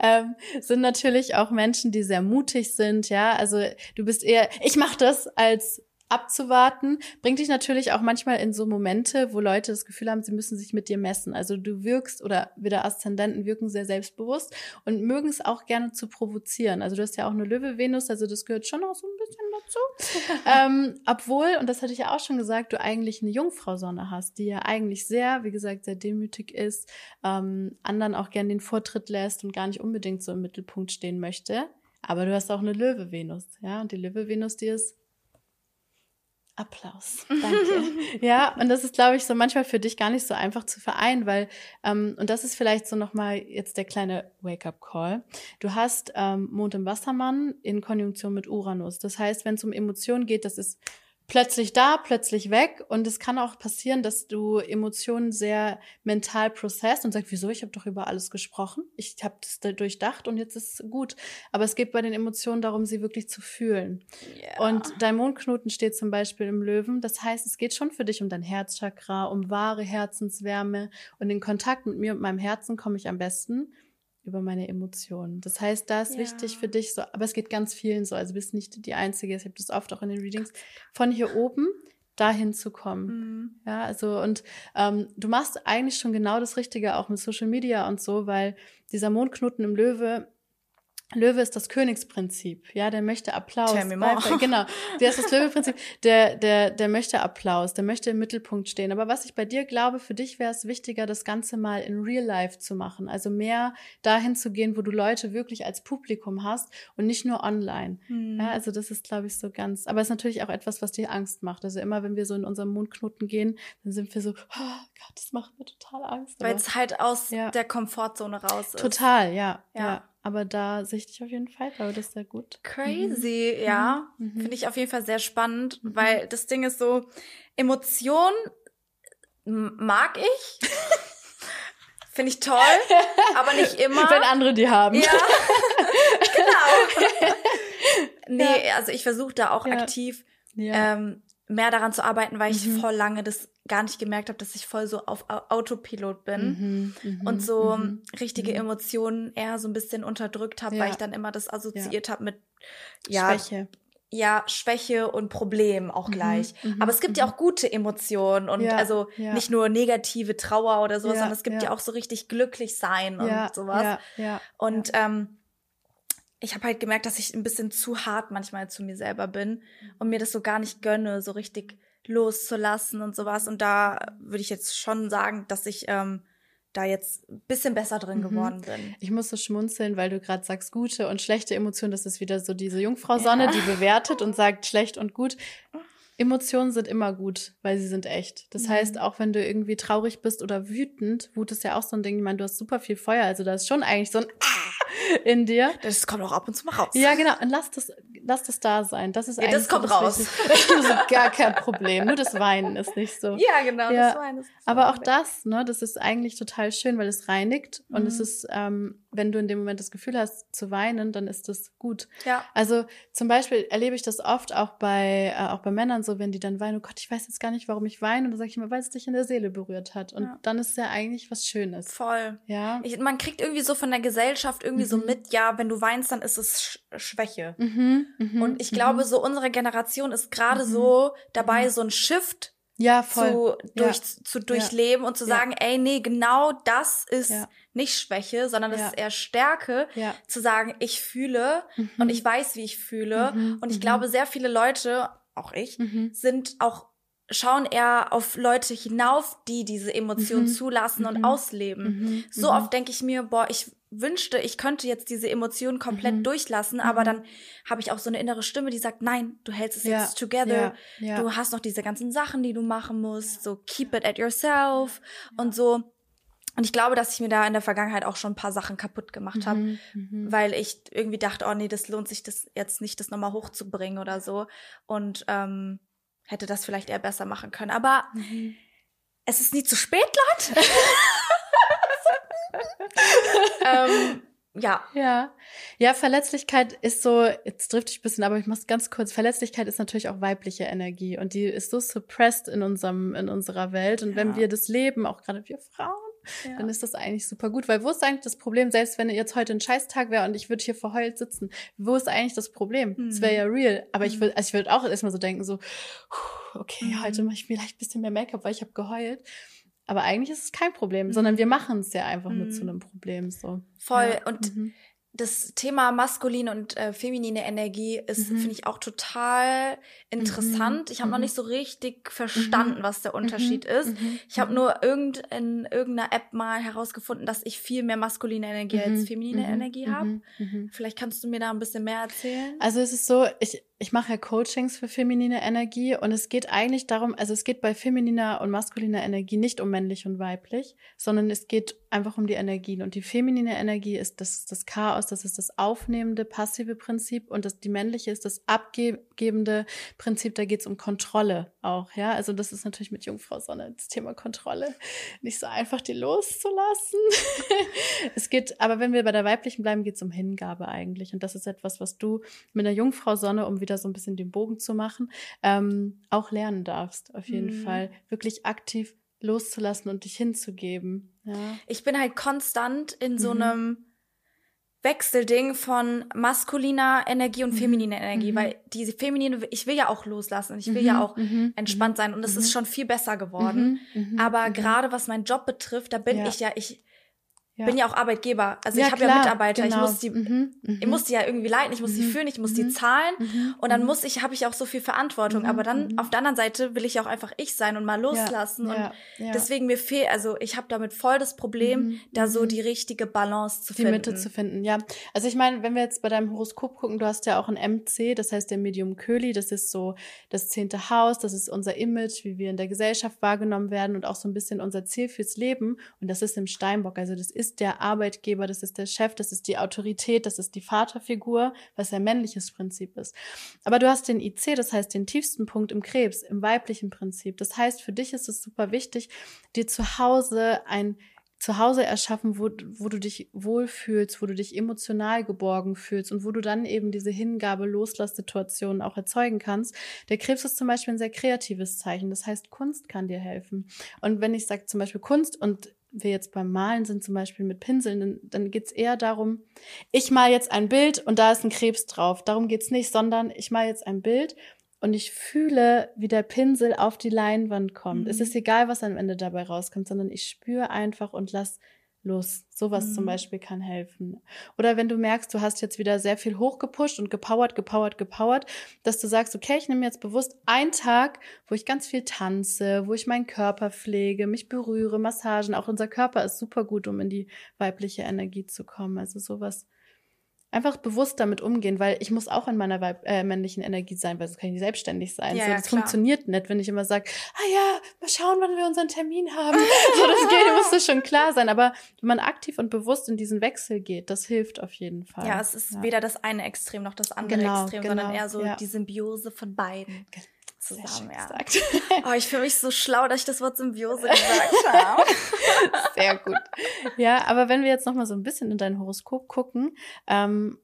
ähm, sind natürlich auch Menschen, die sehr mutig sind, ja, also du bist eher, ich mach das als abzuwarten, bringt dich natürlich auch manchmal in so Momente, wo Leute das Gefühl haben, sie müssen sich mit dir messen. Also du wirkst oder wieder Aszendenten wirken sehr selbstbewusst und mögen es auch gerne zu provozieren. Also du hast ja auch eine Löwe-Venus, also das gehört schon auch so ein denn dazu? ähm, obwohl, und das hatte ich ja auch schon gesagt, du eigentlich eine Jungfrau-Sonne hast, die ja eigentlich sehr, wie gesagt, sehr demütig ist, ähm, anderen auch gern den Vortritt lässt und gar nicht unbedingt so im Mittelpunkt stehen möchte. Aber du hast auch eine Löwe-Venus, ja, und die Löwe-Venus, die ist Applaus. Danke. ja, und das ist, glaube ich, so manchmal für dich gar nicht so einfach zu vereinen, weil, ähm, und das ist vielleicht so nochmal jetzt der kleine Wake-up-Call. Du hast ähm, Mond im Wassermann in Konjunktion mit Uranus. Das heißt, wenn es um Emotionen geht, das ist plötzlich da, plötzlich weg. Und es kann auch passieren, dass du Emotionen sehr mental processst und sagst, wieso, ich habe doch über alles gesprochen. Ich habe das durchdacht und jetzt ist es gut. Aber es geht bei den Emotionen darum, sie wirklich zu fühlen. Yeah. Und dein Mondknoten steht zum Beispiel im Löwen. Das heißt, es geht schon für dich um dein Herzchakra, um wahre Herzenswärme. Und in Kontakt mit mir und meinem Herzen komme ich am besten, über meine Emotionen. Das heißt, da ist ja. wichtig für dich so, aber es geht ganz vielen so, also du bist nicht die Einzige, ich habe das oft auch in den Readings, von hier oben dahin zu kommen. Mhm. Ja, also und ähm, du machst eigentlich schon genau das Richtige auch mit Social Media und so, weil dieser Mondknoten im Löwe Löwe ist das Königsprinzip, ja, der möchte Applaus. Tell me more. Genau, der ist das Löwe-Prinzip, der, der, der möchte Applaus, der möchte im Mittelpunkt stehen. Aber was ich bei dir glaube, für dich wäre es wichtiger, das Ganze mal in Real Life zu machen. Also mehr dahin zu gehen, wo du Leute wirklich als Publikum hast und nicht nur online. Mhm. Ja, also das ist, glaube ich, so ganz, aber es ist natürlich auch etwas, was dir Angst macht. Also immer, wenn wir so in unserem Mondknoten gehen, dann sind wir so, oh Gott, das macht mir total Angst. Weil es halt aus ja. der Komfortzone raus ist. Total, ja. ja. ja. Aber da sehe ich dich auf jeden Fall, aber das ist sehr gut. Crazy, mhm. ja. Mhm. Finde ich auf jeden Fall sehr spannend, mhm. weil das Ding ist so, Emotion mag ich. Finde ich toll, aber nicht immer. Wenn andere die haben. Ja, genau. nee, also ich versuche da auch ja. aktiv ja. Ähm, mehr daran zu arbeiten, weil ich mhm. voll lange das gar nicht gemerkt habe, dass ich voll so auf Autopilot bin mhm, mhm, und so mhm, richtige. Emotionen eher so ein bisschen unterdrückt habe, ja. weil ich dann immer das assoziiert ja. habe mit ja, Schwäche. Ja, Schwäche und Problem auch gleich. Aber es gibt ja auch gute Emotionen und ja, also nicht nur negative Trauer oder sowas, sondern es gibt ja, auch so richtig glücklich sein und sowas. Und ähm, ich habe halt gemerkt, dass ich ein bisschen zu hart manchmal zu mir selber bin und mir das so gar nicht gönne, so richtig loszulassen und sowas. Und da würde ich jetzt schon sagen, dass ich ähm, da jetzt ein bisschen besser drin mhm. geworden bin. Ich muss so schmunzeln, weil du gerade sagst, gute und schlechte Emotionen, das ist wieder so diese Jungfrau Sonne, ja. die bewertet und sagt schlecht und gut. Emotionen sind immer gut, weil sie sind echt. Das mhm. heißt, auch wenn du irgendwie traurig bist oder wütend, Wut ist ja auch so ein Ding, ich meine, du hast super viel Feuer, also da ist schon eigentlich so ein in dir. Das kommt auch ab und zu mal raus. Ja, genau. Und lass das, lass das da sein. Das ist ja, das kommt raus. das ist gar kein Problem. Nur das Weinen ist nicht so. Ja, genau. Ja. Das Weinen ist Aber auch das, ne, das ist eigentlich total schön, weil es reinigt mhm. und es mhm. ist, ähm, wenn du in dem Moment das Gefühl hast zu weinen, dann ist das gut. Ja. Also zum Beispiel erlebe ich das oft auch bei äh, auch bei Männern so, wenn die dann weinen, oh Gott, ich weiß jetzt gar nicht, warum ich weine. Und dann sage ich immer, weil es dich in der Seele berührt hat. Und ja. dann ist es ja eigentlich was Schönes. Voll. Ja. Ich, man kriegt irgendwie so von der Gesellschaft irgendwie mhm. so mit, ja, wenn du weinst, dann ist es Sch Schwäche. Mhm. Mhm. Und ich glaube, mhm. so unsere Generation ist gerade mhm. so dabei, mhm. so ein Shift ja, voll. zu, durch, ja. zu durchleben ja. und zu sagen, ey, nee, genau das ist nicht Schwäche, sondern das ist eher Stärke, zu sagen, ich fühle mhm. und ich weiß, wie ich fühle. Mhm. Und ich mhm. glaube, sehr viele Leute, auch ich, mhm. sind auch schauen eher auf Leute hinauf, die diese Emotionen zulassen und ausleben. So oft denke ich mir, boah, ich wünschte, ich könnte jetzt diese Emotionen komplett mhm. durchlassen, aber mhm. dann habe ich auch so eine innere Stimme, die sagt, nein, du hältst es ja. jetzt together, ja. Ja. du hast noch diese ganzen Sachen, die du machen musst, so keep it at yourself und so. Und ich glaube, dass ich mir da in der Vergangenheit auch schon ein paar Sachen kaputt gemacht habe, mhm. mhm. weil ich irgendwie dachte, oh nee, das lohnt sich das jetzt nicht, das nochmal hochzubringen oder so. Und ähm, hätte das vielleicht eher besser machen können. Aber mhm. es ist nie zu spät, Leute. ähm, ja. Ja. Ja, Verletzlichkeit ist so, jetzt trifft ich ein bisschen, aber ich muss ganz kurz, Verletzlichkeit ist natürlich auch weibliche Energie und die ist so suppressed in unserem, in unserer Welt. Und ja. wenn wir das leben, auch gerade wir Frauen, ja. dann ist das eigentlich super gut. Weil wo ist eigentlich das Problem, selbst wenn jetzt heute ein Scheißtag wäre und ich würde hier verheult sitzen, wo ist eigentlich das Problem? Es mhm. wäre ja real. Aber ich mhm. würde, also ich würde auch erstmal so denken, so, okay, mhm. heute mache ich vielleicht ein bisschen mehr Make-up, weil ich habe geheult. Aber eigentlich ist es kein Problem, mhm. sondern wir machen es ja einfach mhm. nur zu einem Problem. So. Voll. Ja. Und mhm. Das Thema maskuline und äh, feminine Energie ist, mhm. finde ich, auch total interessant. Mhm. Ich habe mhm. noch nicht so richtig verstanden, mhm. was der Unterschied mhm. ist. Mhm. Ich habe nur irgend in irgendeiner App mal herausgefunden, dass ich viel mehr maskuline Energie als feminine Energie habe. Vielleicht kannst du mir da ein bisschen mehr erzählen. Also es ist so, ich, ich mache ja Coachings für feminine Energie und es geht eigentlich darum, also es geht bei femininer und maskuliner Energie nicht um männlich und weiblich, sondern es geht einfach um die Energien. Und die feminine Energie ist das, das Chaos, das ist das aufnehmende, passive Prinzip und das, die männliche ist das abgebende Prinzip, da geht es um Kontrolle auch, ja. Also das ist natürlich mit Jungfrau Sonne das Thema Kontrolle. Nicht so einfach, die loszulassen. es geht, aber wenn wir bei der weiblichen bleiben, geht es um Hingabe eigentlich. Und das ist etwas, was du mit der Jungfrau Sonne, um wieder wieder so ein bisschen den Bogen zu machen, ähm, auch lernen darfst, auf jeden mhm. Fall. Wirklich aktiv loszulassen und dich hinzugeben. Ja. Ich bin halt konstant in so mhm. einem Wechselding von maskuliner Energie und mhm. femininer Energie, mhm. weil diese feminine, ich will ja auch loslassen, ich will mhm. ja auch mhm. entspannt sein und es ist schon viel besser geworden. Aber gerade was meinen Job betrifft, da bin ja. ich ja, ich ja. bin ja auch Arbeitgeber. Also ja, ich habe ja Mitarbeiter, genau. ich muss die, mhm, ich muss die ja irgendwie leiten, ich muss mhm, die führen, ich muss mhm, die zahlen mhm, und dann mhm. muss ich, habe ich auch so viel Verantwortung. Aber dann mhm, auf der anderen Seite will ich auch einfach ich sein und mal loslassen. Ja, und deswegen mir fehlt, also ich habe damit voll das Problem, da so die richtige Balance zu die finden. Die Mitte zu finden, ja. Also ich meine, wenn wir jetzt bei deinem Horoskop gucken, du hast ja auch ein MC, das heißt der Medium Köli, das ist so das zehnte Haus, das ist unser Image, wie wir in der Gesellschaft wahrgenommen werden und auch so ein bisschen unser Ziel fürs Leben. Und das ist im Steinbock, also das ist ist der Arbeitgeber, das ist der Chef, das ist die Autorität, das ist die Vaterfigur, was ein männliches Prinzip ist. Aber du hast den IC, das heißt den tiefsten Punkt im Krebs, im weiblichen Prinzip. Das heißt, für dich ist es super wichtig, dir zu Hause ein Zuhause erschaffen, wo, wo du dich wohlfühlst, wo du dich emotional geborgen fühlst und wo du dann eben diese Hingabe, Loslasssituationen auch erzeugen kannst. Der Krebs ist zum Beispiel ein sehr kreatives Zeichen. Das heißt, Kunst kann dir helfen. Und wenn ich sage zum Beispiel Kunst und wir jetzt beim Malen sind, zum Beispiel mit Pinseln, dann, dann geht es eher darum, ich mal jetzt ein Bild und da ist ein Krebs drauf. Darum geht's nicht, sondern ich mal jetzt ein Bild und ich fühle, wie der Pinsel auf die Leinwand kommt. Mhm. Es ist egal, was am Ende dabei rauskommt, sondern ich spüre einfach und lass los. Sowas mhm. zum Beispiel kann helfen. Oder wenn du merkst, du hast jetzt wieder sehr viel hochgepusht und gepowert, gepowert, gepowert, dass du sagst, okay, ich nehme jetzt bewusst einen Tag, wo ich ganz viel tanze, wo ich meinen Körper pflege, mich berühre, Massagen. Auch unser Körper ist super gut, um in die weibliche Energie zu kommen. Also sowas einfach bewusst damit umgehen, weil ich muss auch in meiner Weib äh, männlichen Energie sein, weil sonst kann ich nicht selbstständig sein. Ja, so, das ja, funktioniert nicht, wenn ich immer sage, ah ja, mal schauen, wann wir unseren Termin haben. so, das geht, muss das schon klar sein. Aber wenn man aktiv und bewusst in diesen Wechsel geht, das hilft auf jeden Fall. Ja, es ist ja. weder das eine Extrem noch das andere genau, Extrem, genau, sondern eher so die Symbiose von beiden. Genau zusammen. Ja. oh, ich fühle mich so schlau, dass ich das Wort Symbiose gesagt habe. Sehr gut. Ja, aber wenn wir jetzt noch mal so ein bisschen in dein Horoskop gucken, ähm,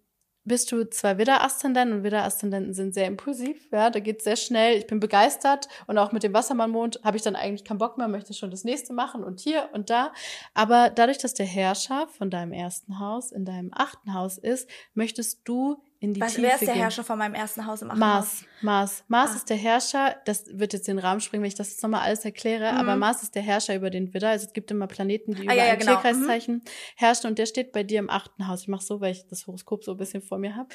bist du zwar Widder-Aszendent und Widder-Aszendenten sind sehr impulsiv, ja, da geht's sehr schnell. Ich bin begeistert und auch mit dem Wassermannmond habe ich dann eigentlich keinen Bock mehr, möchte schon das nächste machen und hier und da. Aber dadurch, dass der Herrscher von deinem ersten Haus in deinem achten Haus ist, möchtest du in die Was, Tiefe wer ist der gehen. Herrscher von meinem ersten Haus im achten Mars, Mars. Mars ah. ist der Herrscher, das wird jetzt den Rahmen springen, wenn ich das jetzt nochmal alles erkläre, mhm. aber Mars ist der Herrscher über den Widder. Also es gibt immer Planeten, die ah, über ja, ja, ein genau. Tierkreiszeichen mhm. herrschen und der steht bei dir im achten Haus. Ich mache so, weil ich das Horoskop so ein bisschen vor mir habe.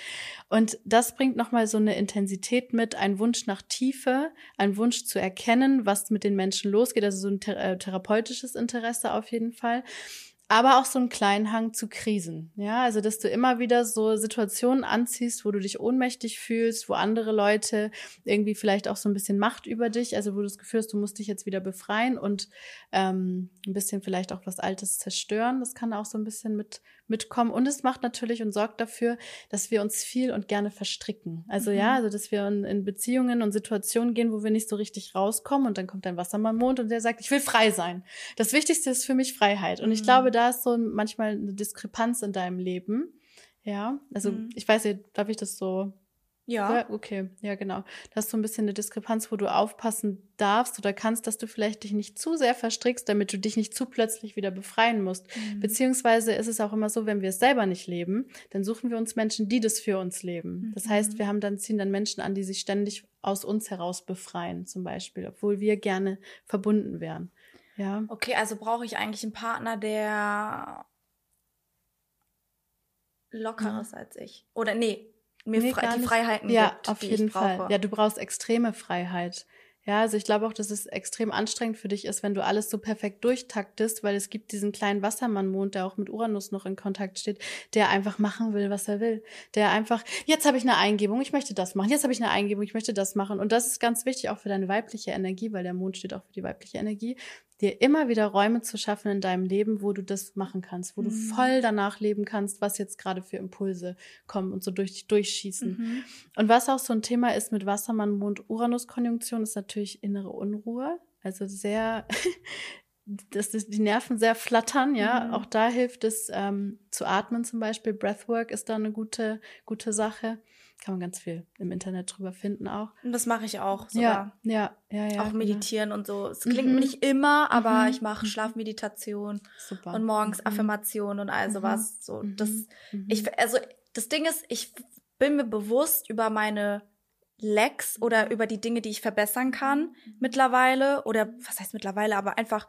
Und das bringt nochmal so eine Intensität mit, ein Wunsch nach Tiefe, ein Wunsch zu erkennen, was mit den Menschen losgeht, also so ein äh, therapeutisches Interesse auf jeden Fall aber auch so einen kleinen Hang zu Krisen. Ja, also dass du immer wieder so Situationen anziehst, wo du dich ohnmächtig fühlst, wo andere Leute irgendwie vielleicht auch so ein bisschen Macht über dich, also wo du das Gefühl hast, du musst dich jetzt wieder befreien und ähm, ein bisschen vielleicht auch was Altes zerstören. Das kann auch so ein bisschen mit mitkommen. Und es macht natürlich und sorgt dafür, dass wir uns viel und gerne verstricken. Also mhm. ja, also dass wir in, in, Beziehungen und Situationen gehen, wo wir nicht so richtig rauskommen und dann kommt ein Wassermannmond und der sagt, ich will frei sein. Das Wichtigste ist für mich Freiheit. Und mhm. ich glaube, da ist so manchmal eine Diskrepanz in deinem Leben. Ja, also mhm. ich weiß nicht, darf ich das so ja. Okay, ja, genau. Das ist so ein bisschen eine Diskrepanz, wo du aufpassen darfst oder kannst, dass du vielleicht dich nicht zu sehr verstrickst, damit du dich nicht zu plötzlich wieder befreien musst. Mhm. Beziehungsweise ist es auch immer so, wenn wir es selber nicht leben, dann suchen wir uns Menschen, die das für uns leben. Mhm. Das heißt, wir haben dann, ziehen dann Menschen an, die sich ständig aus uns heraus befreien, zum Beispiel, obwohl wir gerne verbunden wären. Ja. Okay, also brauche ich eigentlich einen Partner, der Lockeres ja. als ich. Oder nee, mir nee, die Freiheiten ja, gibt, auf jeden Fall. Ja, du brauchst extreme Freiheit. Ja, also ich glaube auch, dass es extrem anstrengend für dich ist, wenn du alles so perfekt durchtaktest, weil es gibt diesen kleinen Wassermannmond, der auch mit Uranus noch in Kontakt steht, der einfach machen will, was er will. Der einfach, jetzt habe ich eine Eingebung, ich möchte das machen, jetzt habe ich eine Eingebung, ich möchte das machen. Und das ist ganz wichtig auch für deine weibliche Energie, weil der Mond steht auch für die weibliche Energie, dir immer wieder Räume zu schaffen in deinem Leben, wo du das machen kannst, wo mhm. du voll danach leben kannst, was jetzt gerade für Impulse kommen und so durch dich durchschießen. Mhm. Und was auch so ein Thema ist mit Wassermann, Mond, Uranus-Konjunktion, ist natürlich innere Unruhe. Also sehr, dass die Nerven sehr flattern, ja. Mhm. Auch da hilft es ähm, zu atmen zum Beispiel. Breathwork ist da eine gute, gute Sache. Kann man ganz viel im Internet drüber finden auch. Und das mache ich auch sogar. Ja, ja, ja. Auch meditieren ja. und so. Es klingt mhm. nicht immer, aber mhm. ich mache mhm. Schlafmeditation Super. und morgens mhm. Affirmation und all sowas. So, mhm. das, mhm. ich, also, das Ding ist, ich bin mir bewusst über meine Lecks oder über die Dinge, die ich verbessern kann mittlerweile oder was heißt mittlerweile, aber einfach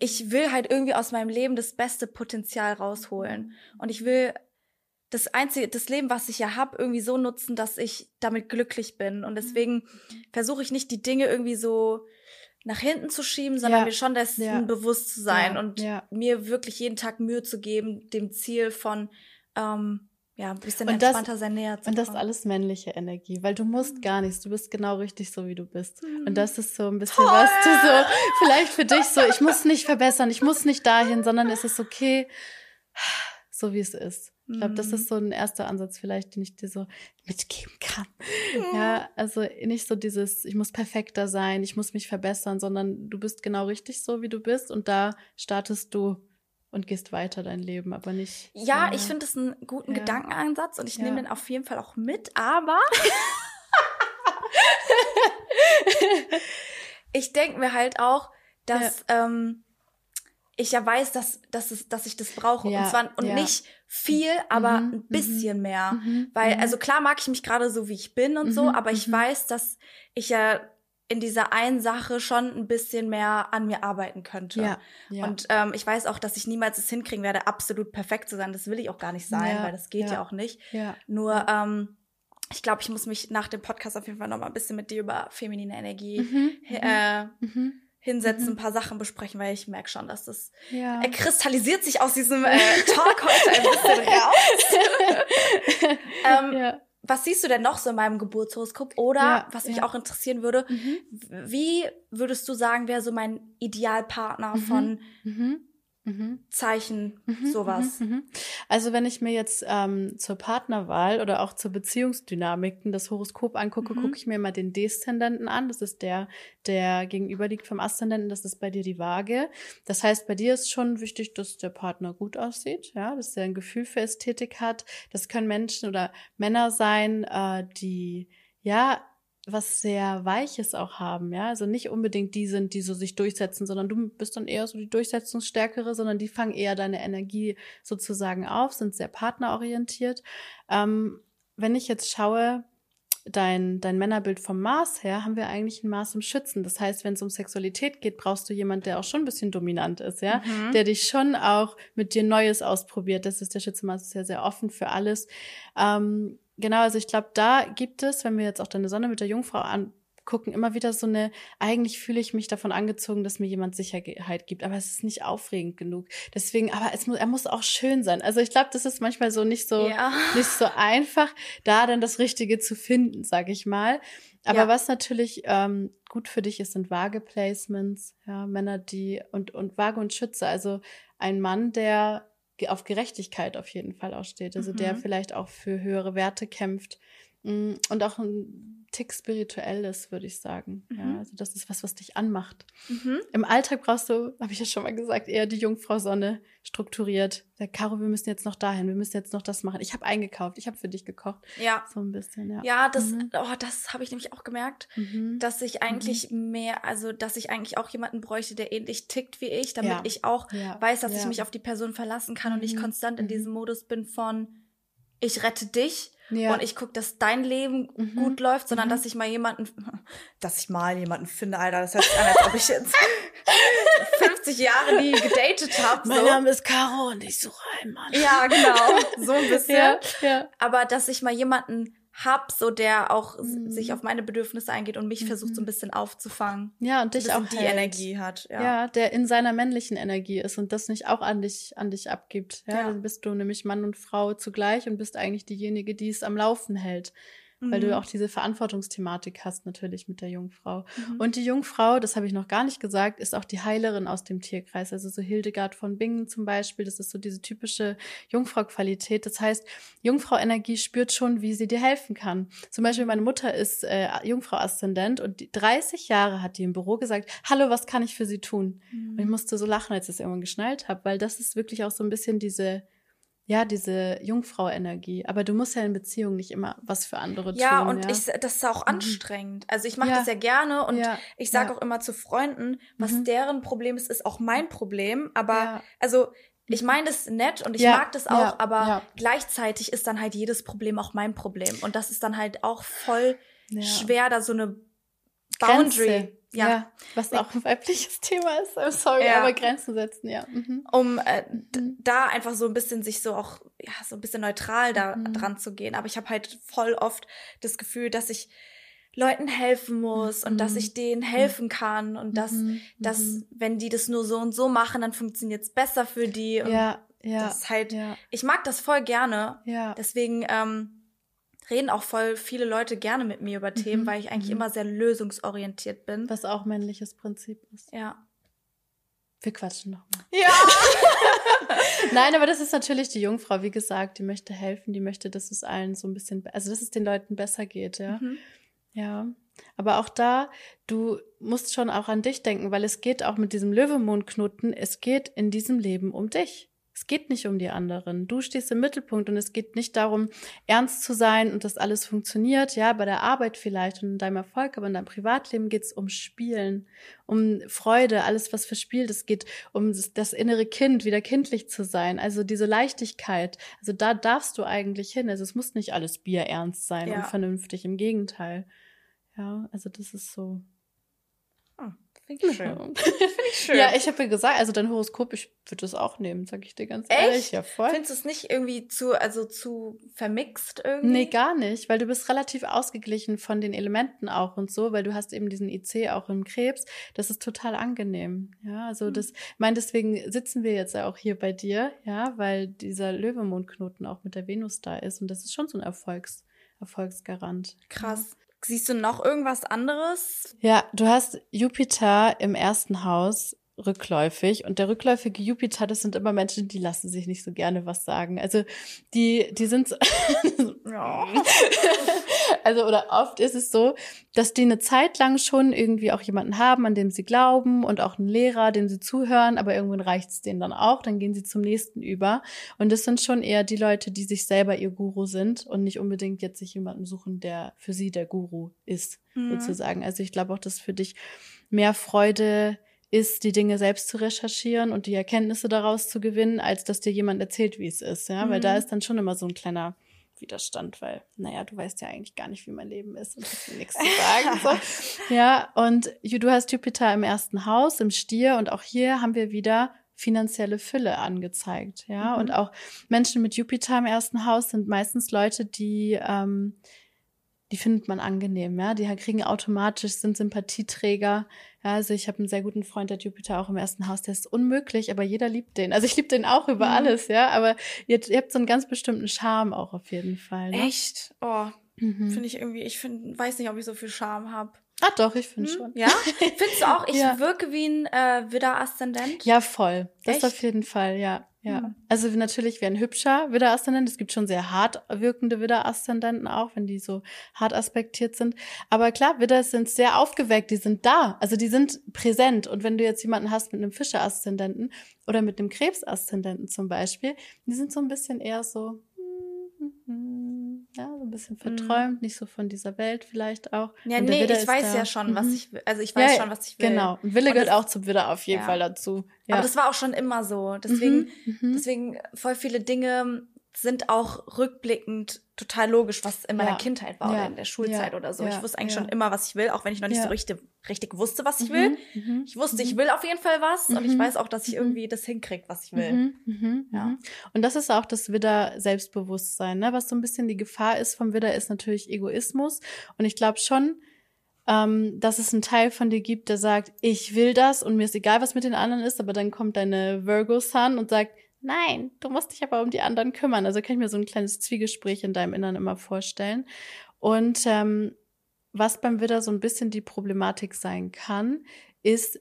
ich will halt irgendwie aus meinem Leben das beste Potenzial rausholen und ich will das einzige, das Leben, was ich ja habe, irgendwie so nutzen, dass ich damit glücklich bin. Und deswegen mhm. versuche ich nicht die Dinge irgendwie so nach hinten zu schieben, sondern ja. mir schon dessen ja. bewusst zu sein ja. und mir wirklich jeden Tag Mühe zu geben, dem Ziel von ähm, ja, ein bisschen und entspannter das, sein näher zu Und das ist alles männliche Energie, weil du musst mhm. gar nichts, du bist genau richtig so, wie du bist. Mhm. Und das ist so ein bisschen Toll. was du so, vielleicht für dich so, ich muss nicht verbessern, ich muss nicht dahin, sondern es ist okay, so wie es ist. Ich glaube, das ist mhm. so ein erster Ansatz vielleicht, den ich dir so mitgeben kann. Mhm. Ja, also nicht so dieses, ich muss perfekter sein, ich muss mich verbessern, sondern du bist genau richtig so, wie du bist und da startest du und gehst weiter dein Leben, aber nicht. Ja, so, ich finde das einen guten ja. Gedankenansatz und ich ja. nehme den auf jeden Fall auch mit, aber ich denke mir halt auch, dass ja. ähm, ich ja weiß, dass, dass, es, dass ich das brauche. Ja, und zwar und ja. nicht viel, aber mhm, ein mhm. bisschen mhm, mehr. Mhm, Weil, also klar mag ich mich gerade so, wie ich bin und so, mhm, aber ich mhm. weiß, dass ich ja in dieser einen Sache schon ein bisschen mehr an mir arbeiten könnte. Ja, ja. Und ähm, ich weiß auch, dass ich niemals es hinkriegen werde, absolut perfekt zu sein. Das will ich auch gar nicht sein, ja, weil das geht ja, auch nicht. Ja. Nur ähm, ich glaube, ich muss mich nach dem Podcast auf jeden Fall noch mal ein bisschen mit dir über feminine Energie äh, hinsetzen, mhm. ein paar Sachen besprechen, weil ich merke schon, dass das ja. er kristallisiert sich aus diesem äh, Talk heute ein bisschen raus. ähm, ja. Was siehst du denn noch so in meinem Geburtshoroskop? Oder ja, was mich auch interessieren würde, mhm. wie würdest du sagen, wäre so mein Idealpartner mhm. von mhm. Zeichen, mhm, sowas. Mhm, mhm, also wenn ich mir jetzt ähm, zur Partnerwahl oder auch zur Beziehungsdynamiken das Horoskop angucke, mhm. gucke ich mir mal den Deszendenten an. Das ist der, der gegenüber liegt vom Aszendenten. Das ist bei dir die Waage. Das heißt, bei dir ist schon wichtig, dass der Partner gut aussieht, ja, dass er ein Gefühl für Ästhetik hat. Das können Menschen oder Männer sein, äh, die ja was sehr Weiches auch haben, ja. Also nicht unbedingt die sind, die so sich durchsetzen, sondern du bist dann eher so die Durchsetzungsstärkere, sondern die fangen eher deine Energie sozusagen auf, sind sehr partnerorientiert. Ähm, wenn ich jetzt schaue, dein, dein Männerbild vom Mars her, haben wir eigentlich ein Mars im Schützen. Das heißt, wenn es um Sexualität geht, brauchst du jemand, der auch schon ein bisschen dominant ist, ja, mhm. der dich schon auch mit dir Neues ausprobiert. Das ist der Schütze Mars ist ja sehr offen für alles. Ähm, Genau, also ich glaube, da gibt es, wenn wir jetzt auch deine Sonne mit der Jungfrau angucken, immer wieder so eine, eigentlich fühle ich mich davon angezogen, dass mir jemand Sicherheit gibt, aber es ist nicht aufregend genug. Deswegen, aber es muss, er muss auch schön sein. Also ich glaube, das ist manchmal so nicht so, ja. nicht so einfach, da dann das Richtige zu finden, sag ich mal. Aber ja. was natürlich ähm, gut für dich ist, sind Waage-Placements, ja, Männer, die und, und Waage und Schütze, also ein Mann, der auf Gerechtigkeit auf jeden Fall auch steht. Also mhm. der vielleicht auch für höhere Werte kämpft und auch ein Tick spirituelles, würde ich sagen. Mhm. Ja, also das ist was, was dich anmacht. Mhm. Im Alltag brauchst du, habe ich ja schon mal gesagt, eher die Jungfrau Sonne strukturiert. Der Caro, wir müssen jetzt noch dahin, wir müssen jetzt noch das machen. Ich habe eingekauft, ich habe für dich gekocht. Ja. So ein bisschen, ja. Ja, das, mhm. oh, das habe ich nämlich auch gemerkt, mhm. dass ich eigentlich mhm. mehr, also dass ich eigentlich auch jemanden bräuchte, der ähnlich tickt wie ich, damit ja. ich auch ja. weiß, dass ich mich auf die Person verlassen kann und ich mhm. konstant in diesem Modus bin von ich rette dich Ja. und ich gucke, dass dein Leben Mhm. gut läuft, sondern Mhm. dass ich mal jemanden, dass ich mal jemanden finde, Alter, das hört sich an, als ob ich jetzt 50 Jahre nie gedatet habe. So. ist Caro und ich suche einen Mann. Ja, genau, so ein bisschen. Ja, ja. Aber dass ich mal jemanden hab, so der auch Mhm. sich auf meine Bedürfnisse eingeht und mich versucht so ein bisschen aufzufangen. Ja, und dich auch die hält. Energie hat. Ja. Ja. der in seiner männlichen Energie ist und das nicht auch an dich, an dich abgibt. Ja, Ja. dann bist du nämlich Mann und Frau zugleich und bist eigentlich diejenige, die es am Laufen hält. Weil Mhm. du auch diese Verantwortungsthematik hast, natürlich mit der Jungfrau. Mhm. Und die Jungfrau, das habe ich noch gar nicht gesagt, ist auch die Heilerin aus dem Tierkreis. Also so Hildegard von Bingen zum Beispiel, das ist so diese typische Jungfrau-Qualität. Das heißt, Jungfrau-Energie spürt schon, wie sie dir helfen kann. Zum Beispiel meine Mutter ist äh, Jungfrau-Aszendent und die 30 Jahre hat die im Büro gesagt, hallo, was kann ich für sie tun? Und ich musste so lachen, als ich es irgendwann geschnallt habe, weil das ist wirklich auch so ein bisschen diese, ja, diese Jungfrau-Energie. Aber du musst ja in Beziehungen nicht immer was für andere Ja, tun. und ja? Ich, das ist auch Mhm. anstrengend. Also ich mache Ja. das ja gerne und ja, ich sage auch immer zu Freunden, was Mhm. deren Problem ist, ist auch mein Problem. Aber also ich Mhm. meine das nett und ich Ja, mag das auch, ja, aber ja. gleichzeitig ist dann halt jedes Problem auch mein Problem. Und das ist dann halt auch voll schwer, da so eine Boundary. Grenze. Ja. Ja. was auch ein weibliches Thema ist. I'm sorry, Ja. aber Grenzen setzen, ja. Mhm. um äh, Mhm. da einfach so ein bisschen sich so auch ja so ein bisschen neutral da Mhm. dran zu gehen. Aber ich habe halt voll oft das Gefühl, dass ich Leuten helfen muss und dass Mhm. ich denen helfen kann und dass Mhm. dass Mhm. wenn die das nur so und so machen, dann funktioniert's besser für die. Und ja, ja, das ist halt, ja, ich mag das voll gerne. ja. Deswegen ähm, reden auch voll viele Leute gerne mit mir über Themen, Mhm, weil ich eigentlich mhm. immer sehr lösungsorientiert bin. Was auch männliches Prinzip ist. Ja. Wir quatschen nochmal. Ja. Nein, aber das ist natürlich die Jungfrau, wie gesagt, die möchte helfen, die möchte, dass es allen so ein bisschen, also dass es den Leuten besser geht, ja. Mhm. Ja, aber auch da, du musst schon auch an dich denken, weil es geht auch mit diesem Löwemondknoten, es geht in diesem Leben um dich. Es geht nicht um die anderen. Du stehst im Mittelpunkt und es geht nicht darum, ernst zu sein und dass alles funktioniert, ja, bei der Arbeit vielleicht und in deinem Erfolg, aber in deinem Privatleben geht es um Spielen, um Freude, alles, was verspielt. Es geht um das, das innere Kind, wieder kindlich zu sein. Also diese Leichtigkeit. Also da darfst du eigentlich hin. Also es muss nicht alles bierernst sein Ja. und vernünftig. Im Gegenteil. Ja, also das ist so. Finde ich schön. Finde ich schön. Ja, ich habe ja gesagt, also dein Horoskop, ich würde das auch nehmen, sag ich dir ganz Echt? ehrlich. Ja, voll. Findest du es nicht irgendwie zu, also zu vermixt irgendwie? Nee, gar nicht, weil du bist relativ ausgeglichen von den Elementen auch und so, weil du hast eben diesen IC auch im Krebs. Das ist total angenehm. Ja, also Hm. das, ich meine, deswegen sitzen wir jetzt ja auch hier bei dir, ja, weil dieser Löwemondknoten auch mit der Venus da ist und das ist schon so ein Erfolgs, Erfolgsgarant. Krass. Siehst du noch irgendwas anderes? Ja, du hast Jupiter im ersten Haus rückläufig und der rückläufige Jupiter, das sind immer Menschen, die lassen sich nicht so gerne was sagen. Also die, die sind so, also oder oft ist es so, dass die eine Zeit lang schon irgendwie auch jemanden haben, an dem sie glauben und auch einen Lehrer, dem sie zuhören, aber irgendwann reicht es denen dann auch, dann gehen sie zum nächsten über. Und das sind schon eher die Leute, die sich selber ihr Guru sind und nicht unbedingt jetzt sich jemanden suchen, der für sie der Guru ist, Mhm. sozusagen. Also ich glaube auch, dass für dich mehr Freude ist, die Dinge selbst zu recherchieren und die Erkenntnisse daraus zu gewinnen, als dass dir jemand erzählt, wie es ist, ja, weil Mhm. da ist dann schon immer so ein kleiner Widerstand, weil, naja, du weißt ja eigentlich gar nicht, wie mein Leben ist und hast mir nichts zu sagen. So. Ja, und du hast Jupiter im ersten Haus, im Stier und auch hier haben wir wieder finanzielle Fülle angezeigt, ja, Mhm. und auch Menschen mit Jupiter im ersten Haus sind meistens Leute, die ähm, die findet man angenehm, ja. Die kriegen automatisch, sind Sympathieträger. Also ich habe einen sehr guten Freund, der Jupiter auch im ersten Haus, der ist unmöglich, aber jeder liebt den. Also ich liebe den auch über Mhm. alles, ja. Aber ihr, ihr habt so einen ganz bestimmten Charme auch auf jeden Fall. Ne? Echt? Oh, Mhm. finde ich irgendwie, ich find, weiß nicht, ob ich so viel Charme habe. Ah, doch, ich finde schon. Ja? Findest du auch, ich Ja. wirke wie ein äh, Widder-Aszendent? Ja, voll. Das Echt? auf jeden Fall, ja. Ja. Also natürlich wie ein hübscher Widder-Aszendent. Es gibt schon sehr hart wirkende Widder-Aszendenten auch, wenn die so hart aspektiert sind. Aber klar, Widder sind sehr aufgeweckt, die sind da. Also die sind präsent. Und wenn du jetzt jemanden hast mit einem Fischer-Aszendenten oder mit einem Krebs-Aszendenten zum Beispiel, die sind so ein bisschen eher so, ja, so ein bisschen verträumt, nicht so von dieser Welt vielleicht auch. Ja, Und nee, ich weiß da. ja schon, was Mhm. ich will. Also ich weiß Ja, schon, was ich will. Genau. Und Wille Und gehört das- auch zum Widder auf jeden Ja. Fall dazu. Ja. Aber das war auch schon immer so. Deswegen, Mhm, mhm. deswegen voll viele Dinge sind auch rückblickend total logisch, was in meiner Ja. Kindheit war Ja. oder in der Schulzeit Ja. oder so. Ich wusste eigentlich schon immer, was ich will, auch wenn ich noch nicht so richtig, richtig wusste, was ich will. Mhm, mhm, Ich wusste, mhm. ich will auf jeden Fall was und ich Mhm. weiß auch, dass ich Mhm. irgendwie das hinkriege, was ich will. Mhm, mhm, Ja. mhm. Und das ist auch das Widder-Selbstbewusstsein. Ne? Was so ein bisschen die Gefahr ist vom Widder, ist natürlich Egoismus. Und ich glaube schon, ähm, dass es einen Teil von dir gibt, der sagt, ich will das und mir ist egal, was mit den anderen ist, aber dann kommt deine Virgo-Sun und sagt, nein, du musst dich aber um die anderen kümmern. Also kann ich mir so ein kleines Zwiegespräch in deinem Innern immer vorstellen. Und ähm, was beim Widder so ein bisschen die Problematik sein kann, ist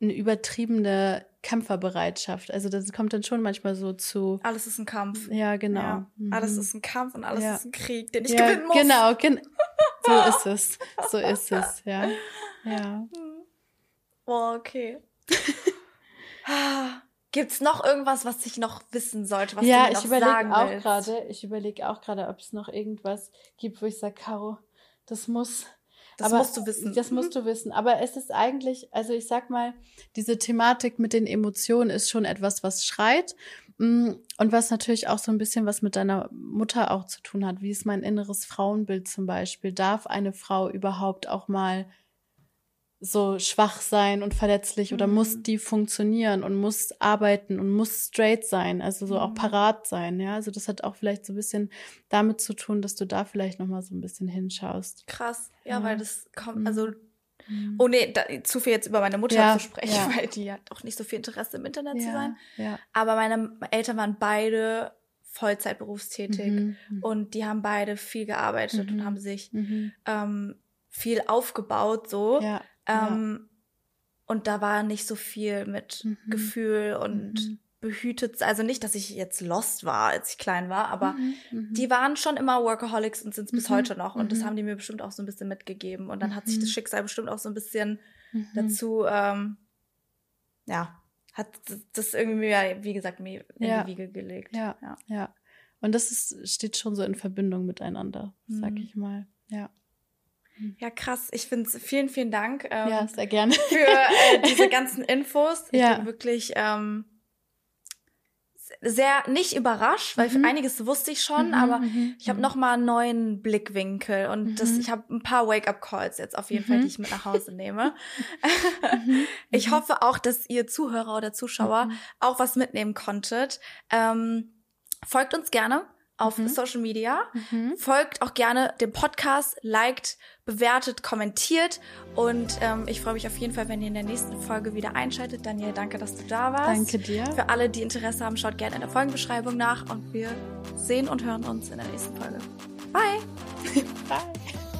eine übertriebene Kämpferbereitschaft. Also das kommt dann schon manchmal so zu. Alles ist ein Kampf. Ja, genau. Ja. Mhm. Alles ist ein Kampf und alles Ja. ist ein Krieg, den ich ja, gewinnen muss. Genau, gen so ist es. So ist es, ja. Ja. Hm. Oh, okay. Gibt's noch irgendwas, was ich noch wissen sollte, was ja, du mir noch ich überlege sagen auch willst? gerade, ich überlege auch gerade, ob es noch irgendwas gibt, wo ich sage, Caro, das muss. Das aber musst du wissen. Das musst du wissen. Aber es ist eigentlich, also ich sag mal, diese Thematik mit den Emotionen ist schon etwas, was schreit. Mm, Und was natürlich auch so ein bisschen was mit deiner Mutter auch zu tun hat. Wie ist mein inneres Frauenbild zum Beispiel? Darf eine Frau überhaupt auch mal so schwach sein und verletzlich oder Mhm. muss die funktionieren und muss arbeiten und muss straight sein, also so auch Mhm. parat sein, ja? Also das hat auch vielleicht so ein bisschen damit zu tun, dass du da vielleicht noch mal so ein bisschen hinschaust. Krass. Ja, Ja. weil das kommt, Mhm. also, oh nee, da, zu viel jetzt über meine Mutter Ja, zu sprechen, ja. weil die hat auch nicht so viel Interesse im Internet zu sein. ja. Aber meine Eltern waren beide Vollzeit berufstätig Mhm, mhm, und die haben beide viel gearbeitet Mhm. und haben sich mhm. ähm, viel aufgebaut so. Ja, Ähm, Und da war nicht so viel mit Mhm. Gefühl und Mhm. behütet. Also nicht, dass ich jetzt lost war, als ich klein war, aber Mhm, mhm. die waren schon immer Workaholics und sind es bis Mhm, heute noch. Und das mhm. haben die mir bestimmt auch so ein bisschen mitgegeben. Und dann hat sich das Schicksal bestimmt auch so ein bisschen dazu, ähm, ja, hat das irgendwie, mir, wie gesagt, mir in Ja. die Wiege gelegt. Ja. ja. Ja. Und das ist, steht schon so in Verbindung miteinander, sag ich mal. Ja. Ja, krass. Ich finde es, vielen, vielen Dank ähm, ja, sehr gerne. für äh, diese ganzen Infos. Ich Ja. bin wirklich ähm, sehr nicht überrascht, weil Mhm. einiges wusste ich schon, Mhm, aber mhm, ich habe mhm. noch mal einen neuen Blickwinkel und das, Mhm. ich habe ein paar Wake-up-Calls jetzt auf jeden Fall, Mhm. die ich mit nach Hause nehme. Mhm, Ich mhm. hoffe auch, dass ihr Zuhörer oder Zuschauer Mhm. auch was mitnehmen konntet. Ähm, folgt uns gerne auf Mhm. Social Media. Mhm. Folgt auch gerne dem Podcast, liked, bewertet, kommentiert. Und ähm, ich freue mich auf jeden Fall, wenn ihr in der nächsten Folge wieder einschaltet. Daniel, danke, dass du da warst. Danke dir. Für alle, die Interesse haben, schaut gerne in der Folgenbeschreibung nach und wir sehen und hören uns in der nächsten Folge. Bye! Bye.